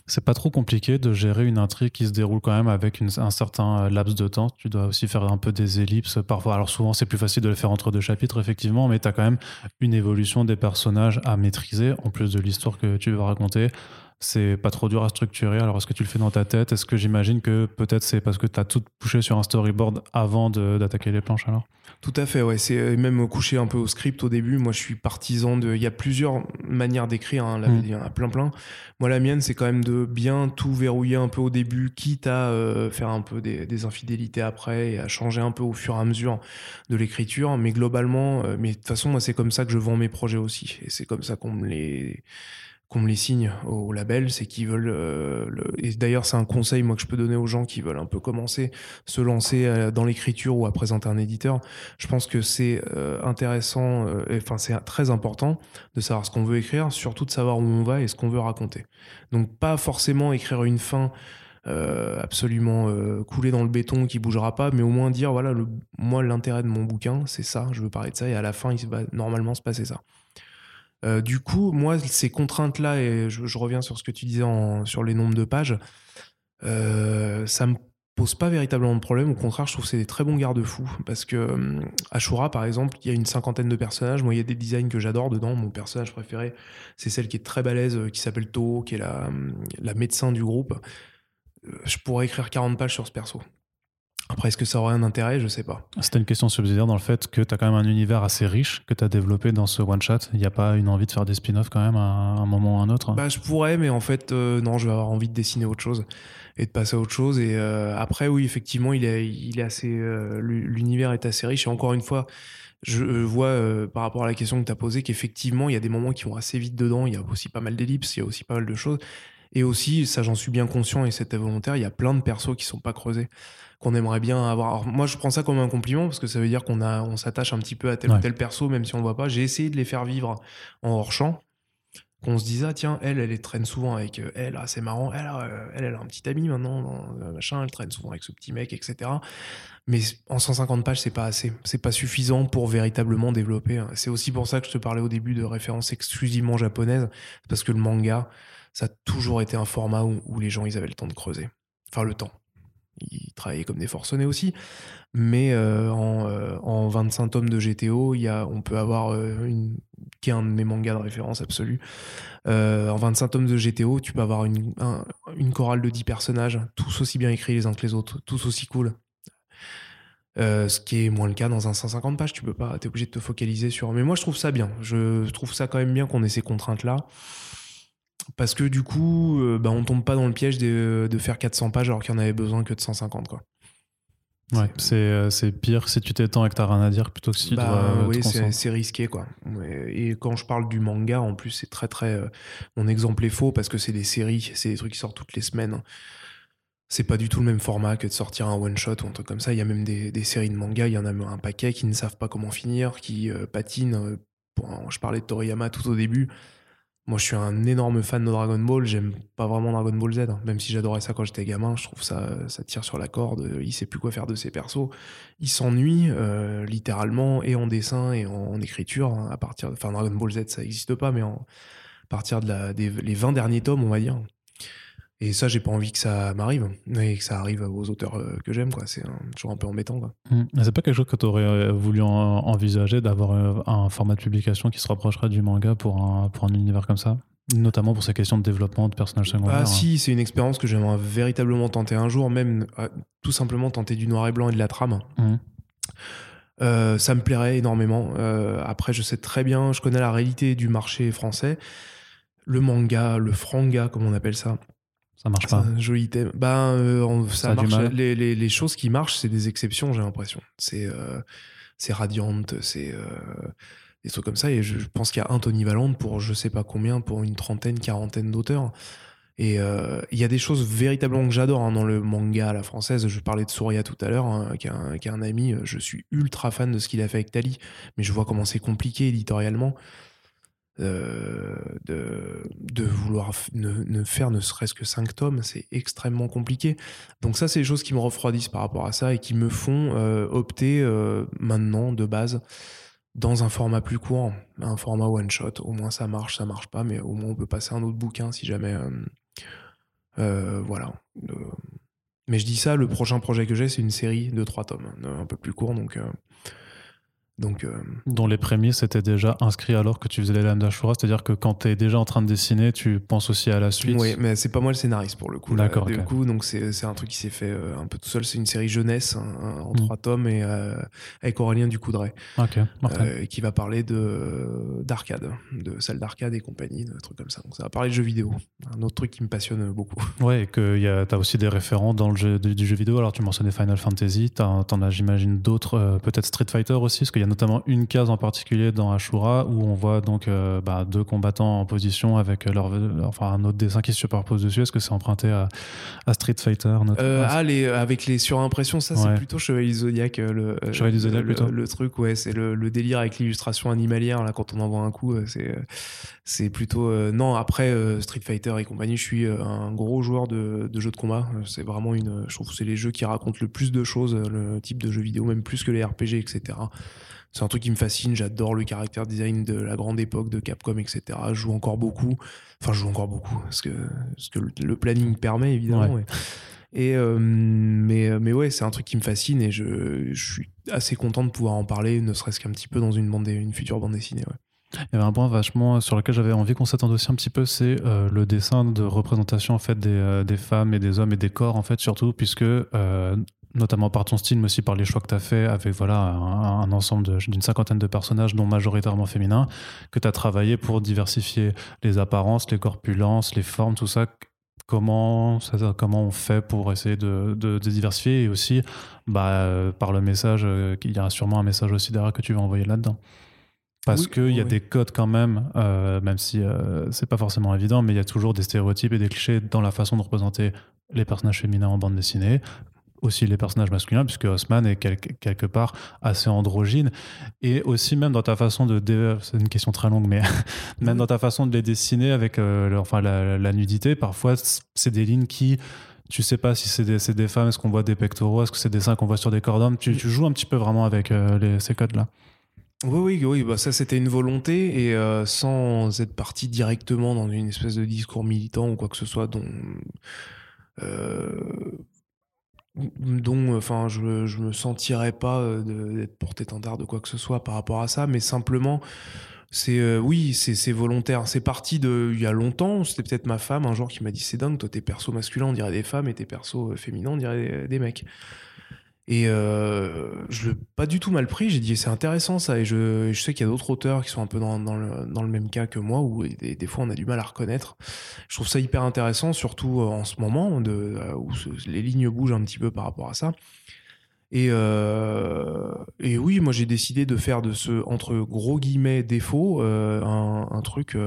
C'est pas trop compliqué de gérer une intrigue qui se déroule quand même avec un certain euh, laps de temps. Tu dois aussi faire un peu des ellipses parfois. Alors souvent, c'est plus facile de le faire entre deux chapitres, effectivement, mais tu as quand même une évolution des personnages à maîtriser, en plus de l'histoire que tu veux raconter. C'est pas trop dur à structurer. Alors, est-ce que tu le fais dans ta tête? Est-ce que j'imagine que peut-être c'est parce que tu as tout poussé sur un storyboard avant d'attaquer les planches alors? Tout à fait, ouais. C'est euh, même couché un peu au script au début. Moi, je suis partisan de. Il y a plusieurs manières d'écrire, hein. mm. il y en a plein, plein. Moi, la mienne, c'est quand même de bien tout verrouiller un peu au début, quitte à euh, faire un peu des, infidélités après et à changer un peu au fur et à mesure de l'écriture. Mais globalement, euh, mais de toute façon, moi, c'est comme ça que je vends mes projets aussi. Et c'est comme ça qu'on me les qu'on me les signe au label, c'est qu'ils veulent. Euh, et d'ailleurs, c'est un conseil moi que je peux donner aux gens qui veulent un peu commencer, se lancer euh, dans l'écriture ou à présenter un éditeur. Je pense que c'est euh, intéressant, enfin c'est très important de savoir ce qu'on veut écrire, surtout de savoir où on va et ce qu'on veut raconter. Donc pas forcément écrire une fin. absolument coulée dans le béton qui bougera pas, mais au moins dire voilà, le, moi l'intérêt de mon bouquin, c'est ça, je veux parler de ça, et à la fin, il va normalement se passer ça. Euh, du coup, moi, ces contraintes-là, et je, reviens sur ce que tu disais sur les nombres de pages, euh, ça me pose pas véritablement de problème. Au contraire, je trouve que c'est des très bons garde-fous. Parce que euh, Ashura, par exemple, il y a une cinquantaine de personnages. Moi, il y a des designs que j'adore dedans. Mon personnage préféré, c'est celle qui est très balèze, qui s'appelle Toho, qui est la, la médecin du groupe. Je pourrais écrire 40 pages sur ce perso. Après, est-ce que ça aurait un intérêt? Je sais pas. C'était une question subsidiaire dans le fait que tu as quand même un univers assez riche que tu as développé dans ce one-shot. Il n'y a pas une envie de faire des spin-offs quand même à un moment ou à un autre? Bah, Je pourrais, mais en fait, euh, non, je vais avoir envie de dessiner autre chose et de passer à autre chose. Et euh, après, oui, effectivement, il est, il est assez, euh, l'univers est assez riche. Et encore une fois, je vois par rapport à la question que tu as posée qu'effectivement, il y a des moments qui vont assez vite dedans. Il y a aussi pas mal d'ellipses, il y a aussi pas mal de choses. Et aussi, ça j'en suis bien conscient et c'était volontaire, il y a plein de persos qui sont pas creusés qu'on aimerait bien avoir. moi, je prends ça comme un compliment parce que ça veut dire qu'on a, on s'attache un petit peu à tel ou tel perso, même si on ne voit pas. J'ai essayé de les faire vivre en hors champ. Qu'on se dise, ah tiens, elle, elle, traîne souvent avec euh, elle, ah, c'est marrant, elle, euh, elle, elle, a un petit ami maintenant, euh, machin, elle traîne souvent avec ce petit mec, etc. Mais en 150 pages, c'est pas assez. C'est pas suffisant pour véritablement développer. Hein. C'est aussi pour ça que je te parlais au début de références exclusivement japonaises, parce que le manga, ça a toujours été un format où, les gens, ils avaient le temps de creuser. Enfin, le temps il travaillait comme des forcenés aussi. Mais euh, en, 25 euh, tomes de GTO, y a, on peut avoir euh, qui est un de mes mangas de référence absolue. en 25 tomes de GTO, tu peux avoir une, une chorale de 10 personnages, tous aussi bien écrits les uns que les autres, tous aussi cool. ce qui est moins le cas dans un 150 pages, tu peux pas, t'es obligé de te focaliser sur. Mais moi, je trouve ça bien. Je trouve ça quand même bien qu'on ait ces contraintes-là parce que du coup, euh, bah, on tombe pas dans le piège de, faire 400 pages alors qu'il y en avait besoin que de 150. Quoi. Ouais, euh, c'est pire si tu t'étends et que t'as rien à dire plutôt que si tu bah, Oui, c'est risqué quoi. Et quand je parle du manga, en plus, c'est très très. Euh, mon exemple est faux parce que c'est des séries, c'est des trucs qui sortent toutes les semaines. C'est pas du tout le même format que de sortir un one shot ou un truc comme ça. Il y a même des, séries de manga, il y en a un paquet qui ne savent pas comment finir, qui patinent. je parlais de Toriyama tout au début. Moi, je suis un énorme fan de Dragon Ball. J'aime pas vraiment Dragon Ball Z, hein. même si j'adorais ça quand j'étais gamin. Je trouve ça, ça tire sur la corde. Il sait plus quoi faire de ses persos. Il s'ennuie euh, littéralement et en dessin et en, écriture. Hein, à partir, enfin Dragon Ball Z, ça n'existe pas, mais à partir de des les 20 derniers tomes, on va dire. Et ça, j'ai pas envie que ça m'arrive, et que ça arrive aux auteurs euh, que j'aime, quoi. C'est toujours un peu embêtant, quoi. Mmh. C'est pas quelque chose que tu aurais euh, voulu envisager d'avoir euh, un format de publication qui se rapprocherait du manga pour un, pour un univers comme ça? Notamment pour ces questions de développement de personnages secondaires. Ah, si, c'est une expérience que j'aimerais véritablement tenter un jour, même tout simplement tenter du noir et blanc et de la trame. Mmh. ça me plairait énormément. après, je sais très bien, je connais la réalité du marché français. Le manga, le franga, comme on appelle ça, ça marche pas. Un joli thème. Ben, euh, ça, marche. Les, les, les, choses qui marchent, c'est des exceptions, j'ai l'impression. C'est euh, c'est euh, des trucs comme ça. Et je pense qu'il y a un Tony Valente pour je sais pas combien, pour une trentaine, quarantaine d'auteurs. Et il y a des choses véritablement que j'adore hein, dans le manga à la française. Je parlais de Souria tout à l'heure, hein, qui, qui, est un ami. Je suis ultra fan de ce qu'il a fait avec Tali, mais je vois comment c'est compliqué éditorialement. Euh, de, vouloir ne, faire ne serait-ce que 5 tomes, c'est extrêmement compliqué. Donc ça, c'est des choses qui me refroidissent par rapport à ça et qui me font euh, opter euh, maintenant, de base, dans un format plus court, un format one-shot. Au moins ça marche, ça marche pas, mais au moins on peut passer un autre bouquin si jamais... voilà. mais je dis ça, le prochain projet que j'ai, c'est une série de 3 tomes, un peu plus court, donc Donc, euh, Dont les prémices étaient déjà inscrits alors que tu faisais les lames d'Ashura, c'est-à-dire que quand tu es déjà en train de dessiner, tu penses aussi à la suite. Oui, mais c'est pas moi le scénariste pour le coup. D'accord, Du coup, donc c'est un truc qui s'est fait euh, un peu tout seul. C'est une série jeunesse hein, en trois tomes et euh, avec Aurélien Ducoudray, Ok, qui va parler de d'arcade, de salle d'arcade et compagnie, de trucs comme ça. Donc ça va parler de jeux vidéo, un autre truc qui me passionne beaucoup. Ouais, et que y a- t'as aussi des référents dans le jeu, du, du jeu vidéo. Alors, tu mentionnais Final Fantasy, t'as- t'en as, j'imagine, d'autres, peut-être Street Fighter aussi, parce qu'il y a notamment une case en particulier dans Ashura où on voit donc euh, bah, deux combattants en position avec leur, leur- enfin, un autre dessin qui se superpose dessus. Est-ce que c'est emprunté à, à Street Fighter Euh, ah, les, avec les surimpressions, ça c'est plutôt Chevalier du Zodiac. euh, Le, euh, Chevalier du Zodiac, le, plutôt. le truc, ouais, c'est le, le délire avec l'illustration animalière, là, quand on envoie un coup, euh, c'est, euh, c'est plutôt. euh, non, après euh, Street Fighter et compagnie, je suis euh, un gros joueur de, de jeux de combat. Euh, C'est vraiment une. Je trouve que c'est les jeux qui racontent le plus de choses, euh, le type de jeux vidéo, même plus que les RPG, etc. C'est un truc qui me fascine, j'adore le caractère design de la grande époque de Capcom, etc. Je joue encore beaucoup, enfin je joue encore beaucoup, parce que, parce que le, planning permet évidemment. Ouais. Et, euh, mais, mais ouais, c'est un truc qui me fascine et je, je suis assez content de pouvoir en parler, ne serait-ce qu'un petit peu dans une, bande, une future bande dessinée. Ouais. Il y avait un point vachement sur lequel j'avais envie qu'on s'attende aussi un petit peu, c'est euh, le dessin de représentation en fait des, euh, des femmes et des hommes et des corps en fait surtout puisque euh, notamment par ton style mais aussi par les choix que tu as fait avec voilà un, un ensemble d'une cinquantaine de personnages dont majoritairement féminins que tu as travaillé pour diversifier les apparences, les corpulences, les formes, tout ça. Comment, ça, comment on fait pour essayer de, de- de diversifier et aussi bah, par le message, euh, il y a sûrement un message aussi derrière que tu vas envoyer là-dedans. Parce Oui, qu'il y a oui. des codes quand même, euh, même si euh, c'est pas forcément évident, mais il y a toujours des stéréotypes et des clichés dans la façon de représenter les personnages féminins en bande dessinée, aussi les personnages masculins, puisque Haussmann est quelque, quelque part assez androgyne, et aussi même dans ta façon de... dé- C'est une question très longue, mais même dans ta façon de les dessiner avec euh, le- enfin, la, la nudité, parfois c'est des lignes qui... Tu sais pas si c'est des, des femmes, est-ce qu'on voit des pectoraux, est-ce que c'est des seins qu'on voit sur des corps d'hommes tu, tu joues un petit peu vraiment avec euh, les- ces codes-là. Oui, oui, oui, bah ça c'était une volonté et euh, sans être parti directement dans une espèce de discours militant ou quoi que ce soit dont. euh, dont enfin je, je me sentirais pas euh, d'être porte-étendard de quoi que ce soit par rapport à ça mais simplement c'est euh, oui c'est volontaire. C'est parti de il y a longtemps c'était peut-être ma femme un jour qui m'a dit c'est dingue toi tes persos masculins on dirait des femmes et tes persos euh, féminins on dirait des mecs et euh, je l'ai pas du tout mal pris. J'ai dit c'est intéressant ça. Et je, je sais qu'il y a d'autres auteurs qui sont un peu dans, dans le, dans le même cas que moi, où des, fois on a du mal à reconnaître. Je trouve ça hyper intéressant, surtout euh, en ce moment, de, euh, où les lignes bougent un petit peu par rapport à ça. Et, euh, et oui, moi j'ai décidé de faire de ce, entre gros guillemets, défaut, un, truc,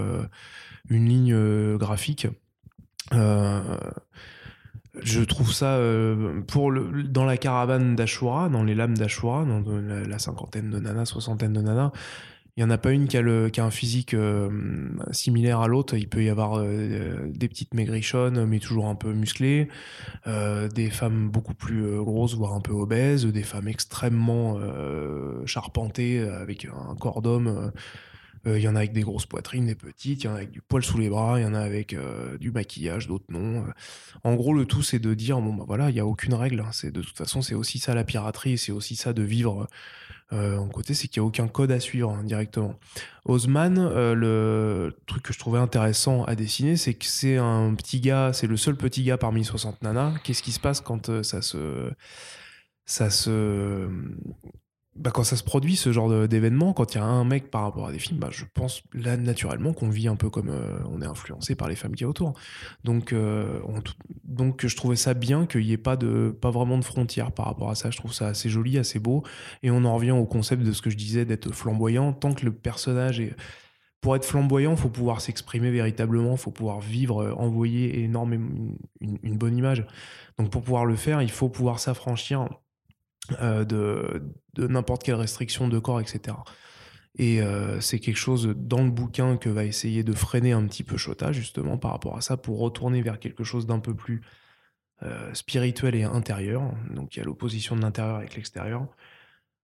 une ligne graphique. Je trouve ça euh, pour le, dans la caravane d'Ashura, dans les lames d'Ashura, dans la, cinquantaine de nanas, soixantaine de nanas, il n'y en a pas une qui a, le- qui a un physique euh, similaire à l'autre. Il peut y avoir euh, des petites maigrichonnes, mais toujours un peu musclées, des femmes beaucoup plus grosses, voire un peu obèses, des femmes extrêmement charpentées, avec un corps d'homme. Euh, Il y en a avec des grosses poitrines, des petites, il y en a avec du poil sous les bras, il y en a avec euh, du maquillage, d'autres non. Euh, En gros, le tout, c'est de dire, bon, bah voilà, il n'y a aucune règle. hein. C'est De toute façon, c'est aussi ça la piraterie, c'est aussi ça de vivre en côté, c'est qu'il n'y a aucun code à suivre hein, directement. Osman, le truc que je trouvais intéressant à dessiner, c'est que c'est un petit gars, c'est le seul petit gars parmi 60 nanas. Qu'est-ce qui se passe quand ça se... Ça se bah, quand ça se produit ce genre d'événement, quand il y a un mec par rapport à des films, bah, je pense là naturellement qu'on vit un peu comme euh, on est influencé par les femmes qui y autour. Donc, euh, on- donc je trouvais ça bien qu'il n'y ait pas de pas vraiment de frontières par rapport à ça. Je trouve ça assez joli, assez beau, et on en revient au concept de ce que je disais d'être flamboyant. Tant que le personnage est pour être flamboyant, il faut pouvoir s'exprimer véritablement, il faut pouvoir vivre, euh, envoyer énormément une bonne image. Donc pour pouvoir le faire, il faut pouvoir s'affranchir euh, de, n'importe quelle restriction de corps, etc. Et euh, c'est quelque chose dans le bouquin que va essayer de freiner un petit peu Shota, justement, par rapport à ça, pour retourner vers quelque chose d'un peu plus euh, spirituel et intérieur. Donc il y a l'opposition de l'intérieur avec l'extérieur.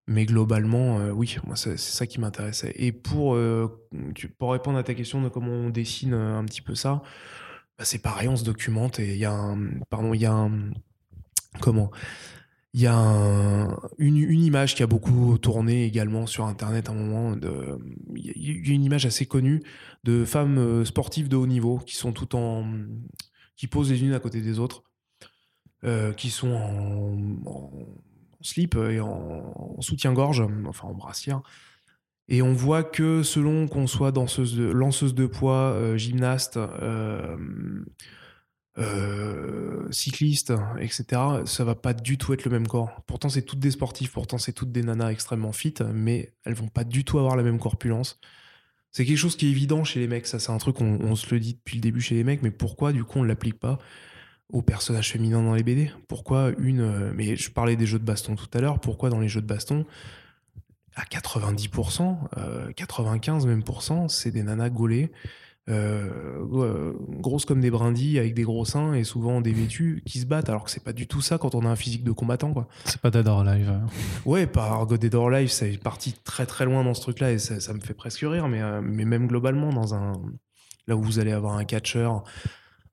Mais globalement, oui, moi c'est ça qui m'intéressait. Et pour, pour répondre à ta question de comment on dessine un petit peu ça, bah, c'est pareil, on se documente et il y a un, pardon, il y a un, comment? Il y a une, image qui a beaucoup tourné également sur Internet à un moment. De, il y a une image assez connue de femmes euh, sportives de haut niveau qui sont tout en. qui posent les unes à côté des autres, euh, qui sont en, slip et en, soutien-gorge, enfin en brassière. Et on voit que selon qu'on soit danseuse lanceuse de poids, euh, gymnaste, euh, cyclistes, etc., ça va pas du tout être le même corps. Pourtant, c'est toutes des sportifs, pourtant, c'est toutes des nanas extrêmement fit, mais elles vont pas du tout avoir la même corpulence. C'est quelque chose qui est évident chez les mecs, ça, c'est un truc, on, se le dit depuis le début chez les mecs, mais pourquoi, du coup, on l'applique pas aux personnages féminins dans les BD Pourquoi une. Euh, mais je parlais des jeux de baston tout à l'heure, pourquoi dans les jeux de baston, à 90%, 95 euh, même c'est des nanas gaulées euh, grosses comme des brindilles avec des gros seins et souvent des vêtus qui se battent alors que c'est pas du tout ça quand on a un physique de combattant quoi. C'est pas Dead or Alive. Hein. Ouais, par God Dead or Alive, ça est parti très très loin dans ce truc là et ça, me fait presque rire mais, euh, mais même globalement dans un là où vous allez avoir un catcheur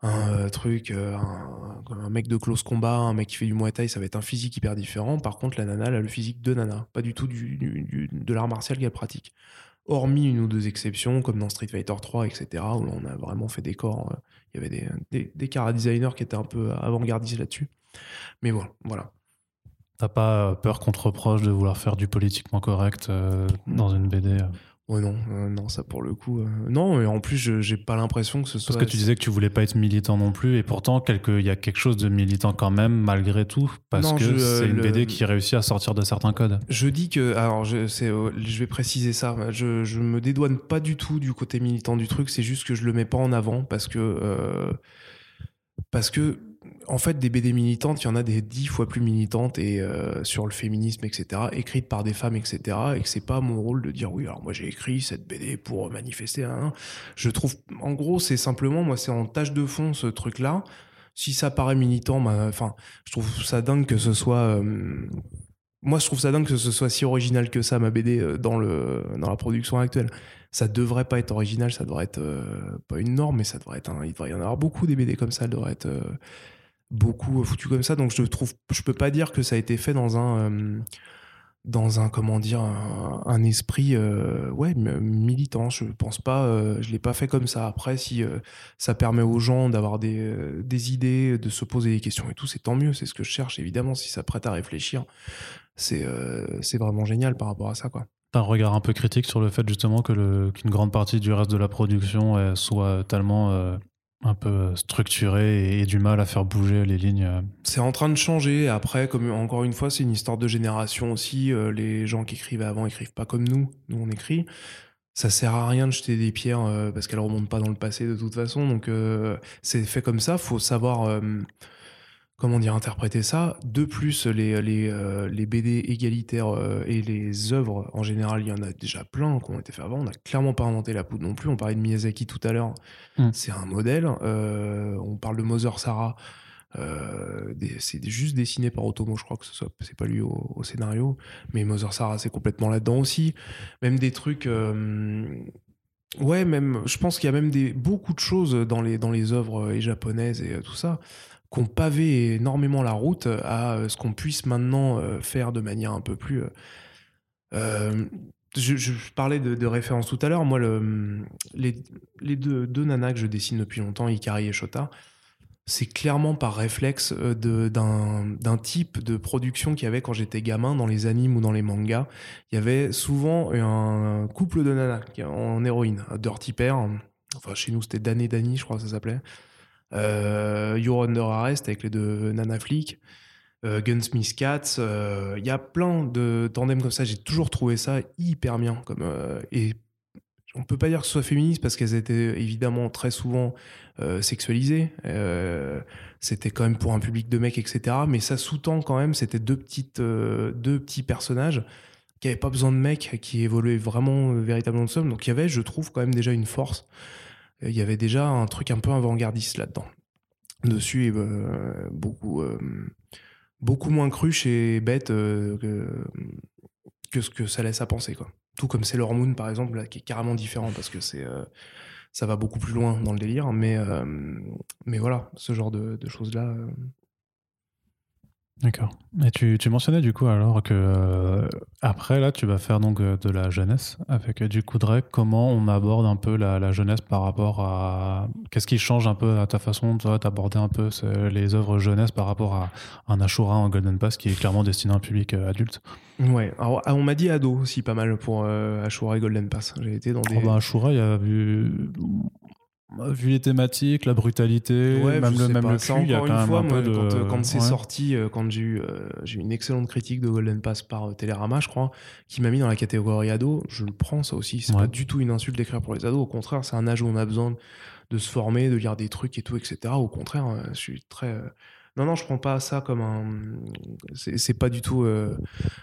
un euh, truc, un, mec de close combat, un mec qui fait du Muay Thai, ça va être un physique hyper différent. Par contre, la nana, elle a le physique de nana, pas du tout du, de l'art martial qu'elle pratique hormis une ou deux exceptions, comme dans Street Fighter 3, etc., où on a vraiment fait des corps. Euh, il y avait des, des, des cara designers qui étaient un peu avant-gardistes là-dessus. Mais voilà. voilà. T'as pas peur qu'on te reproche de vouloir faire du politiquement correct euh, dans une BD Ouais, non, euh, non, ça pour le coup. Euh, non, et en plus, j'ai pas l'impression que ce soit. Parce que tu disais que tu voulais pas être militant non plus, et pourtant, il y a quelque chose de militant quand même, malgré tout, parce que c'est une BD qui réussit à sortir de certains codes. Je dis que. Alors, je, je vais préciser ça. Je, je me dédouane pas du tout du côté militant du truc, c'est juste que je le mets pas en avant, parce que. Euh, parce que en fait, des BD militantes, il y en a des dix fois plus militantes et euh, sur le féminisme, etc., écrites par des femmes, etc., et que c'est pas mon rôle de dire oui, alors moi j'ai écrit cette BD pour manifester. Hein. Je trouve, en gros, c'est simplement, moi, c'est en tâche de fond ce truc-là. Si ça paraît militant, bah, enfin, je trouve ça dingue que ce soit. Euh, moi, je trouve ça dingue que ce soit si original que ça, ma BD, euh, dans, le, dans la production actuelle. Ça devrait pas être original, ça devrait être pas une norme, mais ça devrait être. il devrait y en avoir beaucoup des BD comme ça, elles devraient être beaucoup foutu comme ça. Donc je trouve, je peux pas dire que ça a été fait dans un, euh, dans un comment dire, un, esprit euh, ouais militant. Je pense pas, euh, je l'ai pas fait comme ça. Après, si ça permet aux gens d'avoir des, des idées, de se poser des questions et tout, c'est tant mieux. C'est ce que je cherche évidemment. Si ça prête à réfléchir, c'est c'est vraiment génial par rapport à ça quoi. un regard un peu critique sur le fait justement que qu'une grande partie du reste de la production soit tellement un peu structuré et, du mal à faire bouger les lignes. Euh. C'est en train de changer. Après, comme encore une fois, c'est une histoire de génération aussi. Euh, les gens qui écrivaient avant écrivent pas comme nous. Nous, on écrit. Ça sert à rien de jeter des pierres euh, parce qu'elles remontent pas dans le passé de toute façon. Donc, c'est fait comme ça. Faut savoir comment dire, interpréter ça. De plus, les, les, euh, les BD égalitaires euh, et les œuvres, en général, il y en a déjà plein qui ont été faits avant. On n'a clairement pas inventé la poudre non plus. On parlait de Miyazaki tout à l'heure. Mm. C'est un modèle. Euh, on parle de Mother Sarah. c'est juste dessiné par Otomo, je crois que ce c'est pas lui au, scénario, mais Mother Sarah c'est complètement là-dedans aussi. Même des trucs, ouais, même, je pense qu'il y a même des beaucoup de choses dans les dans les œuvres japonaises et tout ça qu'on pavé énormément la route à euh, ce qu'on puisse maintenant euh, faire de manière un peu plus. Euh, je, parlais de, référence tout à l'heure. Moi, le, les, deux, nanas que je dessine depuis longtemps, Ikari et Shota, c'est clairement par réflexe d'un type de production qu'il y avait quand j'étais gamin dans les animes ou dans les mangas. Il y avait souvent un couple de nanas en héroïne, Dirty Pair. Enfin, chez nous, c'était Danny Danny, je crois que ça s'appelait euh, You're Under Arrest avec les deux Nana Flick, euh, Gunsmith Cats. Euh, il y a plein de tandems comme ça. J'ai toujours trouvé ça hyper bien. Comme, euh, et on peut pas dire que ce soit féministe parce qu'elles étaient évidemment très souvent sexualisées. c'était quand même pour un public de mecs, etc. Mais ça sous-tend quand même, c'était deux, petites, deux petits personnages qui n'avaient pas besoin de mecs, qui évoluaient vraiment véritablement de somme. Donc il y avait, je trouve, quand même déjà une force il y avait déjà un truc un peu avant-gardiste là-dedans. Dessus, euh, beaucoup, euh, beaucoup moins cruche et bête euh, que, ce que ça laisse à penser. Quoi. Tout comme Sailor Moon, par exemple, là, qui est carrément différent parce que c'est ça va beaucoup plus loin dans le délire. Mais, mais voilà, ce genre de, choses-là. D'accord. Et tu, tu, mentionnais du coup alors que euh, après là tu vas faire donc euh, de la jeunesse avec euh, du coup Drake. Comment on aborde un peu la, la jeunesse par rapport à qu'est-ce qui change un peu à ta façon d'aborder un peu les œuvres jeunesse par rapport à un Ashura en Golden Pass qui est clairement destiné à un public adulte? Ouais. Alors, ah, on m'a dit ado aussi pas mal pour Ashura et Golden Pass. J'ai été dans des. Oh bah, Ashura il y a vu bah, vu les thématiques, la brutalité, même le même le cul, il y a quand même un peu de... quand, euh, c'est sorti, euh, quand j'ai eu euh, j'ai une excellente critique de Golden Pass par Télérama, je crois, qui m'a mis dans la catégorie ado, je le prends ça aussi. C'est pas du tout une insulte d'écrire pour les ados. Au contraire, c'est un âge où on a besoin de se former, de lire des trucs et tout, etc. Au contraire, je suis très non, non, je prends pas ça comme un. C'est pas du tout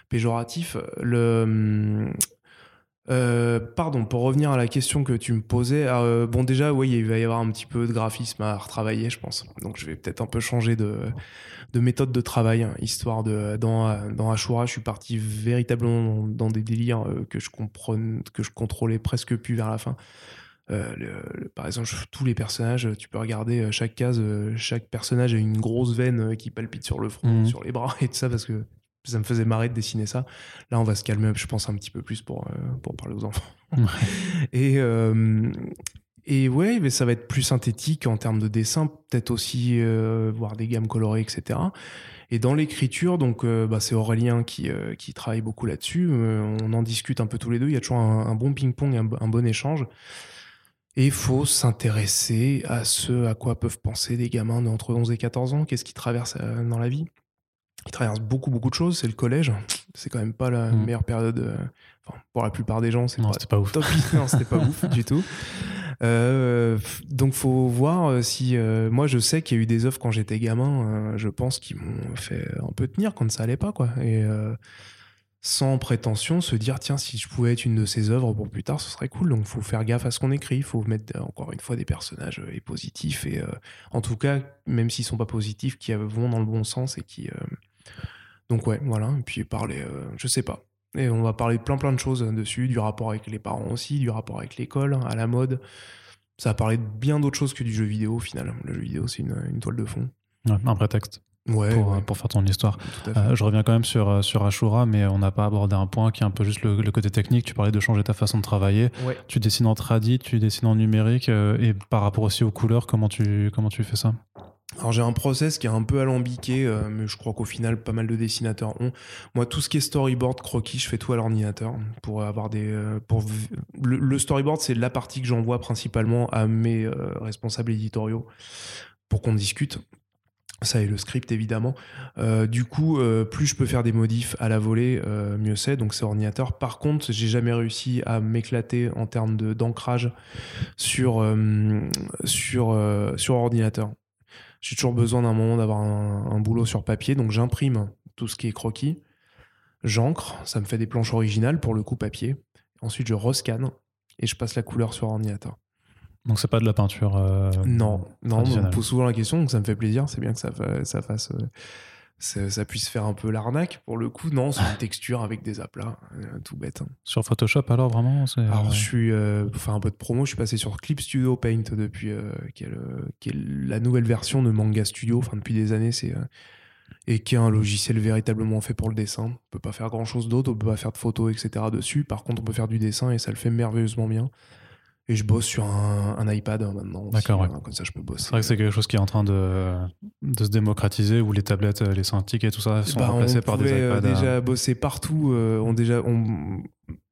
péjoratif. Le, euh, pardon, pour revenir à la question que tu me posais, euh, bon déjà, oui, il va y avoir un petit peu de graphisme à retravailler, je pense. Donc je vais peut-être un peu changer de, de méthode de travail, hein, histoire de dans dans Ashura, je suis parti véritablement dans, des délires euh, que je comprenais, que je contrôlais presque plus vers la fin. par exemple, tous les personnages, tu peux regarder chaque case, chaque personnage a une grosse veine qui palpite sur le front, mmh. sur les bras et tout ça parce que ça me faisait marrer de dessiner ça. Là, on va se calmer, je pense, un petit peu plus pour, euh, pour parler aux enfants. et, euh, et ouais, mais ça va être plus synthétique en termes de dessin, peut-être aussi euh, voir des gammes colorées, etc. Et dans l'écriture, donc bah, c'est Aurélien qui, qui travaille beaucoup là-dessus. on en discute un peu tous les deux. Il y a toujours un, bon ping-pong, un, un, bon échange. Et il faut s'intéresser à ce à quoi peuvent penser des gamins d'entre 11 et 14 ans. Qu'est-ce qu'ils traversent dans la vie? Il traverse beaucoup beaucoup de choses. C'est le collège. C'est quand même pas la mm. meilleure période. Euh, pour la plupart des gens, c'est pas, pas ouf. non, c'était pas ouf du tout. Euh, donc faut voir euh, si moi je sais qu'il y a eu des offres quand j'étais gamin. je pense qu'ils m'ont fait un peu tenir quand ça allait pas quoi. Et sans prétention, se dire tiens si je pouvais être une de ces œuvres pour plus tard, ce serait cool. Donc faut faire gaffe à ce qu'on écrit. Il faut mettre encore une fois des personnages et positifs et en tout cas même s'ils sont pas positifs, qui vont dans le bon sens et qui donc ouais, voilà. Et puis parler, euh, je sais pas. Et on va parler plein plein de choses dessus, du rapport avec les parents aussi, du rapport avec l'école, à la mode. Ça va parler de bien d'autres choses que du jeu vidéo au final. Le jeu vidéo, c'est une, toile de fond. un prétexte. Ouais, pour, faire ton histoire. Euh, je reviens quand même sur, euh, sur Ashura, mais on n'a pas abordé un point qui est un peu juste le, côté technique. Tu parlais de changer ta façon de travailler. Tu dessines en tradi, tu dessines en numérique, et par rapport aussi aux couleurs, comment tu, comment tu fais ça? Alors j'ai un process qui est un peu alambiqué, euh, mais je crois qu'au final pas mal de dessinateurs ont. Moi tout ce qui est storyboard, croquis, je fais tout à l'ordinateur pour avoir des. Euh, pour le, storyboard c'est la partie que j'envoie principalement à mes euh, responsables éditoriaux pour qu'on discute. Ça et le script évidemment. du coup, plus je peux faire des modifs à la volée, mieux c'est. Donc c'est ordinateur. Par contre, j'ai jamais réussi à m'éclater en termes d'ancrage sur sur sur ordinateur j'ai toujours besoin d'un moment d'avoir un, boulot sur papier, donc j'imprime tout ce qui est croquis, j'encre, ça me fait des planches originales pour le coup papier. Ensuite, je rescanne et je passe la couleur sur ordinateur. Donc c'est pas de la peinture euh, Non, non, on me pose souvent la question, donc ça me fait plaisir. C'est bien que ça, ça fasse euh, ça, puisse faire un peu l'arnaque. Pour le coup, non, c'est une texture avec des aplats, euh, tout bête. Hein. Sur Photoshop, alors vraiment Alors, je suis, euh, pour faire un peu de promo, je suis passé sur Clip Studio Paint depuis, euh, qui, est qui, est la nouvelle version de Manga Studio. Enfin, depuis des années, c'est et qui est un logiciel véritablement fait pour le dessin. On peut pas faire grand chose d'autre, on peut pas faire de photos, etc. dessus. Par contre, on peut faire du dessin et ça le fait merveilleusement bien. Et je bosse sur un, iPad hein, maintenant. D'accord, ouais. Hein, comme ça, je peux bosser. C'est vrai que c'est quelque chose qui est en train de, de se démocratiser, où les tablettes, les cintiques et tout ça sont bah, remplacés par des iPads. On pouvait déjà bosser partout. Euh, on, déjà, on,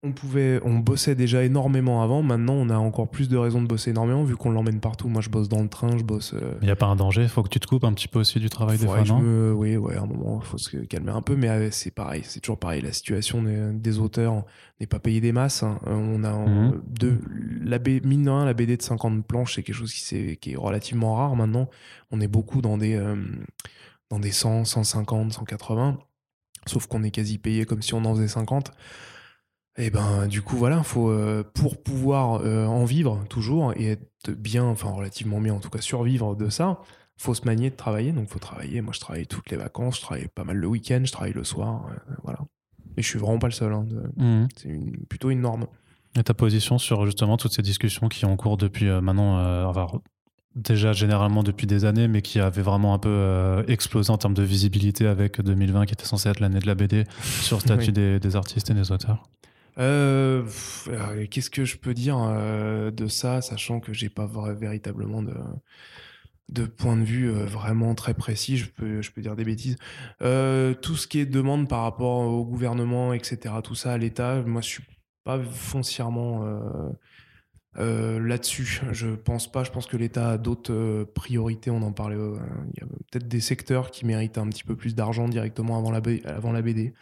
on pouvait, on bossait déjà énormément avant. Maintenant, on a encore plus de raisons de bosser énormément vu qu'on l'emmène partout. Moi, je bosse dans le train, je bosse. Euh, Il n'y a pas un danger. Il faut que tu te coupes un petit peu aussi du travail des fois, non? Oui, ouais, à un moment, il faut se calmer un peu. Mais euh, c'est pareil, c'est toujours pareil. La situation des, auteurs n'est pas payée des masses. Hein. Euh, on a mhm. deux, la B, mine la BD de 50 planches, c'est quelque chose qui, est, qui est relativement rare maintenant. On est beaucoup dans des, dans des 100, 150, 180. Sauf qu'on est quasi payé comme si on en faisait 50. Et ben du coup voilà, faut euh, pour pouvoir euh, en vivre toujours et être bien, enfin relativement bien en tout cas survivre de ça, faut se manier de travailler. Donc faut travailler. Moi je travaille toutes les vacances, je travaille pas mal le week-end, je travaille le soir, euh, voilà. Et je suis vraiment pas le seul. Hein, mmh. C'est plutôt une norme. Et ta position sur justement toutes ces discussions qui ont cours depuis maintenant, déjà généralement depuis des années, mais qui avait vraiment un peu euh, explosé en termes de visibilité avec 2020, qui était censé être l'année de la BD, sur le statut des, des, artistes et des auteurs? Euh, Qu'est-ce que je peux dire euh, de ça, sachant que j'ai pas véritablement de, point de vue euh, vraiment très précis, je peux, je peux dire des bêtises. tout ce qui est demande par rapport au gouvernement, etc., tout ça, à l'État, moi je suis pas foncièrement euh, là-dessus, je pense pas. Je pense que l'État a d'autres euh, priorités. On en parlait. Euh, il y a peut-être des secteurs qui méritent un petit peu plus d'argent directement avant la BD.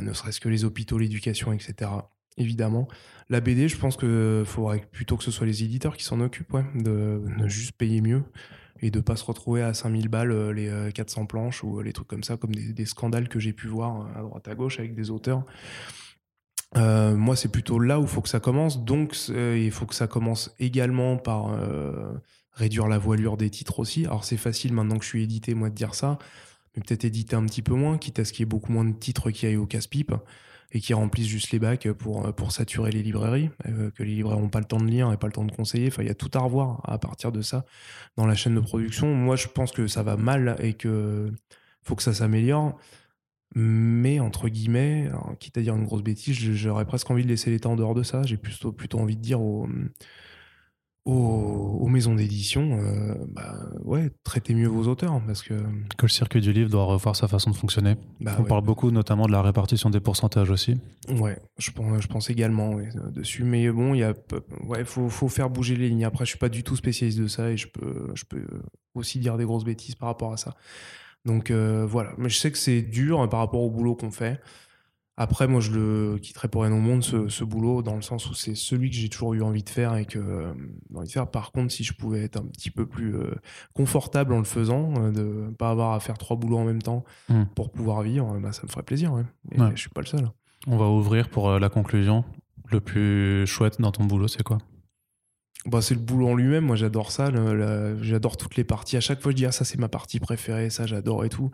Ne serait-ce que les hôpitaux, l'éducation, etc. Évidemment. La BD, je pense qu'il faudrait plutôt que ce soit les éditeurs qui s'en occupent, de, juste payer mieux et de pas se retrouver à 5000 balles les 400 planches ou les trucs comme ça, comme des, scandales que j'ai pu voir à droite à gauche avec des auteurs euh, moi, c'est plutôt là où il faut que ça commence. Donc, il faut que ça commence également par euh, réduire la voilure des titres aussi. Alors, c'est facile maintenant que je suis édité, moi, de dire ça, mais peut-être éditer un petit peu moins, quitte à ce qu'il y ait beaucoup moins de titres qui aillent au casse-pipe et qui remplissent juste les bacs pour, pour saturer les librairies, euh, que les libraires n'ont pas le temps de lire et pas le temps de conseiller. Enfin, il y a tout à revoir à partir de ça dans la chaîne de production. Moi, je pense que ça va mal et que faut que ça s'améliore. Mais, entre guillemets, quitte à dire une grosse bêtise, j'aurais presque envie de laisser l'État en dehors de ça. J'ai plutôt, plutôt envie de dire aux, aux, maisons d'édition, euh, bah, ouais, traitez mieux vos auteurs. Parce que... que le circuit du livre doit revoir sa façon de fonctionner. Bah On parle beaucoup notamment de la répartition des pourcentages aussi. Ouais, je pense, je pense également dessus. Mais bon, il y a, ouais, faut, faut faire bouger les lignes. Après, je suis pas du tout spécialiste de ça et je peux, je peux aussi dire des grosses bêtises par rapport à ça. Donc euh, voilà, mais je sais que c'est dur hein, par rapport au boulot qu'on fait. Après, moi, je le quitterai pour rien au monde, ce, boulot, dans le sens où c'est celui que j'ai toujours eu envie de faire et que euh, envie de faire. Par contre, si je pouvais être un petit peu plus euh, confortable en le faisant, de ne pas avoir à faire trois boulots en même temps hmm. pour pouvoir vivre, bah, ça me ferait plaisir. Ouais. Et je suis pas le seul. On va ouvrir pour la conclusion. Le plus chouette dans ton boulot, c'est quoi? Bah, c'est le boulot en lui-même. Moi, j'adore ça. j'adore toutes les parties. À chaque fois, je dis, ah, ça, c'est ma partie préférée. Ça, j'adore et tout.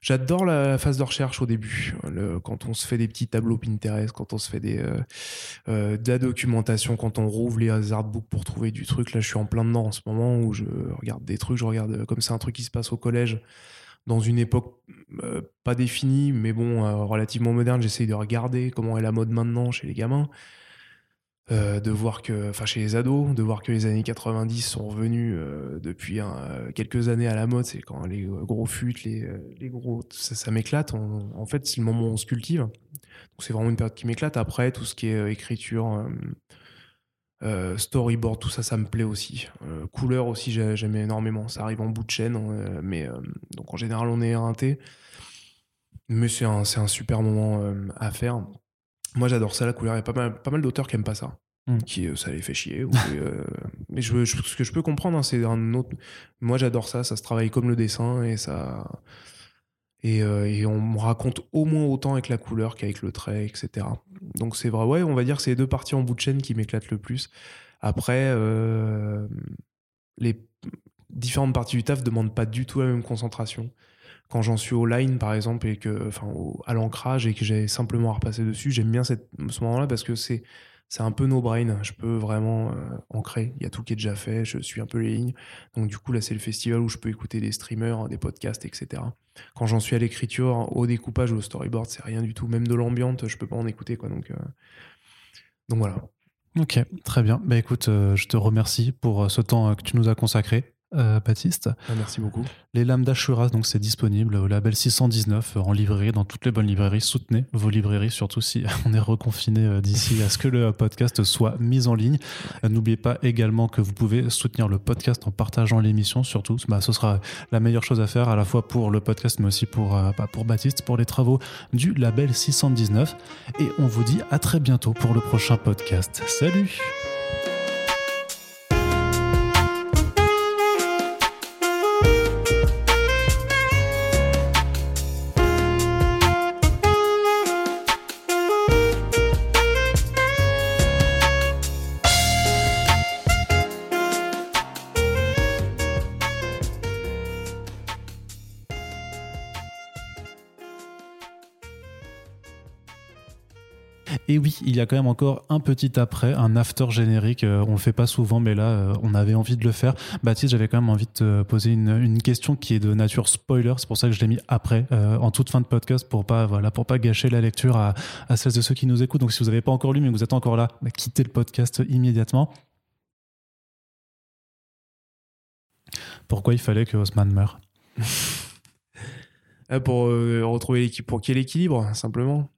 J'adore la phase de recherche au début. quand on se fait des petits tableaux Pinterest, quand on se fait des, euh, euh, de la documentation, quand on rouvre les artbooks pour trouver du truc. Là, je suis en plein dedans en ce moment où je regarde des trucs. Je regarde euh, comme c'est un truc qui se passe au collège dans une époque pas définie, mais bon, relativement moderne. J'essaye de regarder comment est la mode maintenant chez les gamins. Euh, de voir que, enfin chez les ados, de voir que les années 90 sont revenus euh, depuis quelques années à la mode, c'est quand les gros fut, les, les gros, ça, m'éclate. En fait, c'est le moment où on se cultive. Donc c'est vraiment une période qui m'éclate. Après, tout ce qui est euh, écriture, storyboard, tout ça, ça me plaît aussi. couleur aussi, j'aime énormément. Ça arrive en bout de chaîne, mais donc en général, on est éreinté. Mais c'est un, un, super moment à faire. Moi, j'adore ça, la couleur. Il y a pas mal, pas mal d'auteurs qui aiment pas ça. Hmm. Qui, euh, ça les fait chier. Euh, mais je, ce que je peux comprendre, hein, c'est un autre. Moi, j'adore ça. Ça se travaille comme le dessin et ça. Et, euh, et, on me raconte au moins autant avec la couleur qu'avec le trait, etc. Donc c'est vrai, ouais, on va dire que c'est les deux parties en bout de chaîne qui m'éclatent le plus. Après, les différentes parties du taf demandent pas du tout la même concentration quand j'en suis au line par exemple et que enfin à l'ancrage et que j'ai simplement à repasser dessus j'aime bien ce moment là parce que c'est c'est un peu no brain je peux vraiment euh, ancrer. Il y a tout qui est déjà fait. Je suis un peu les lignes. Donc du coup là c'est le festival où je peux écouter des streamers des podcasts etc quand j'en suis à l'écriture au découpage ou au storyboard c'est rien du tout. Même de l'ambiance je peux pas en écouter quoi. Donc euh, donc voilà. Ok, très bien. Bah écoute, euh, je te remercie pour ce temps que tu nous as consacré. Euh, Baptiste. Ah, merci beaucoup. Les lames d'Ashura, donc c'est disponible au label 619 euh, en librairie, dans toutes les bonnes librairies. Soutenez vos librairies, surtout si on est reconfiné euh, d'ici à ce que le podcast soit mis en ligne. N'oubliez pas également que vous pouvez soutenir le podcast en partageant l'émission, surtout. Bah, ce sera la meilleure chose à faire, à la fois pour le podcast, mais aussi pour, bah, pour Baptiste, pour les travaux du label 619. Et on vous dit à très bientôt pour le prochain podcast. Salut! Et oui, il y a quand même encore un petit après, un after générique. Euh, on le fait pas souvent, mais là, euh, on avait envie de le faire. Baptiste, j'avais quand même envie de te poser une, question qui est de nature spoiler. C'est pour ça que je l'ai mis après, euh, en toute fin de podcast, pour pas, pas gâcher la lecture à, à celles de ceux qui nous écoutent. Donc, si vous n'avez pas encore lu, mais que vous êtes encore là, bah, quittez le podcast immédiatement. Pourquoi il fallait que Haussmann meure? Ah, pour retrouver l'équilibre, simplement.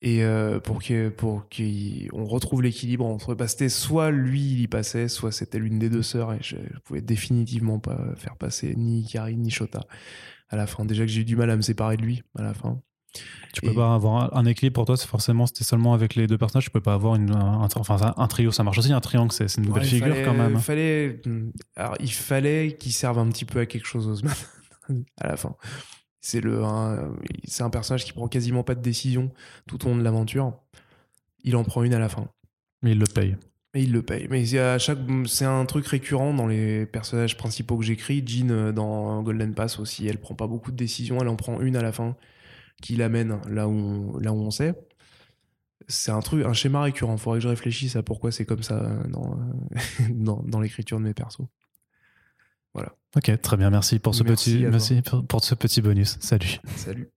Et euh, pour qu'on pour qu'on retrouve l'équilibre entre. Bah, c'était soit lui, il y passait, soit c'était l'une des deux sœurs, et je, je pouvais définitivement pas faire passer ni Ikari ni Shota à la fin. Déjà que j'ai eu du mal à me séparer de lui à la fin. Tu peux Et- pas avoir un, un équilibre pour toi, c'est forcément c'était seulement avec les deux personnages. Tu peux pas avoir une, un, un- enfin, un- un trio, ça marche aussi. Un triangle, c'est une Ouais, belle figure fallait- quand même. Fallait, alors, il fallait qu'il serve un petit peu à quelque chose, Osman, à la fin. C'est le, un, c'est un personnage qui prend quasiment pas de décision tout au long de l'aventure. Il en prend une à la fin. Mais il le paye. Et il le paye. Mais c'est à chaque, c'est un truc récurrent dans les personnages principaux que j'écris. Jean euh, dans Golden Pass aussi, elle prend pas beaucoup de décisions, elle en prend une à la fin qui l'amène là où, là où on sait. C'est un truc, un schéma récurrent. Faudrait que je réfléchisse à pourquoi c'est comme ça dans, dans, dans l'écriture de mes persos. Ok, très bien. Merci pour ce Merci petit, à toi. merci pour, pour ce petit bonus. Salut. Salut.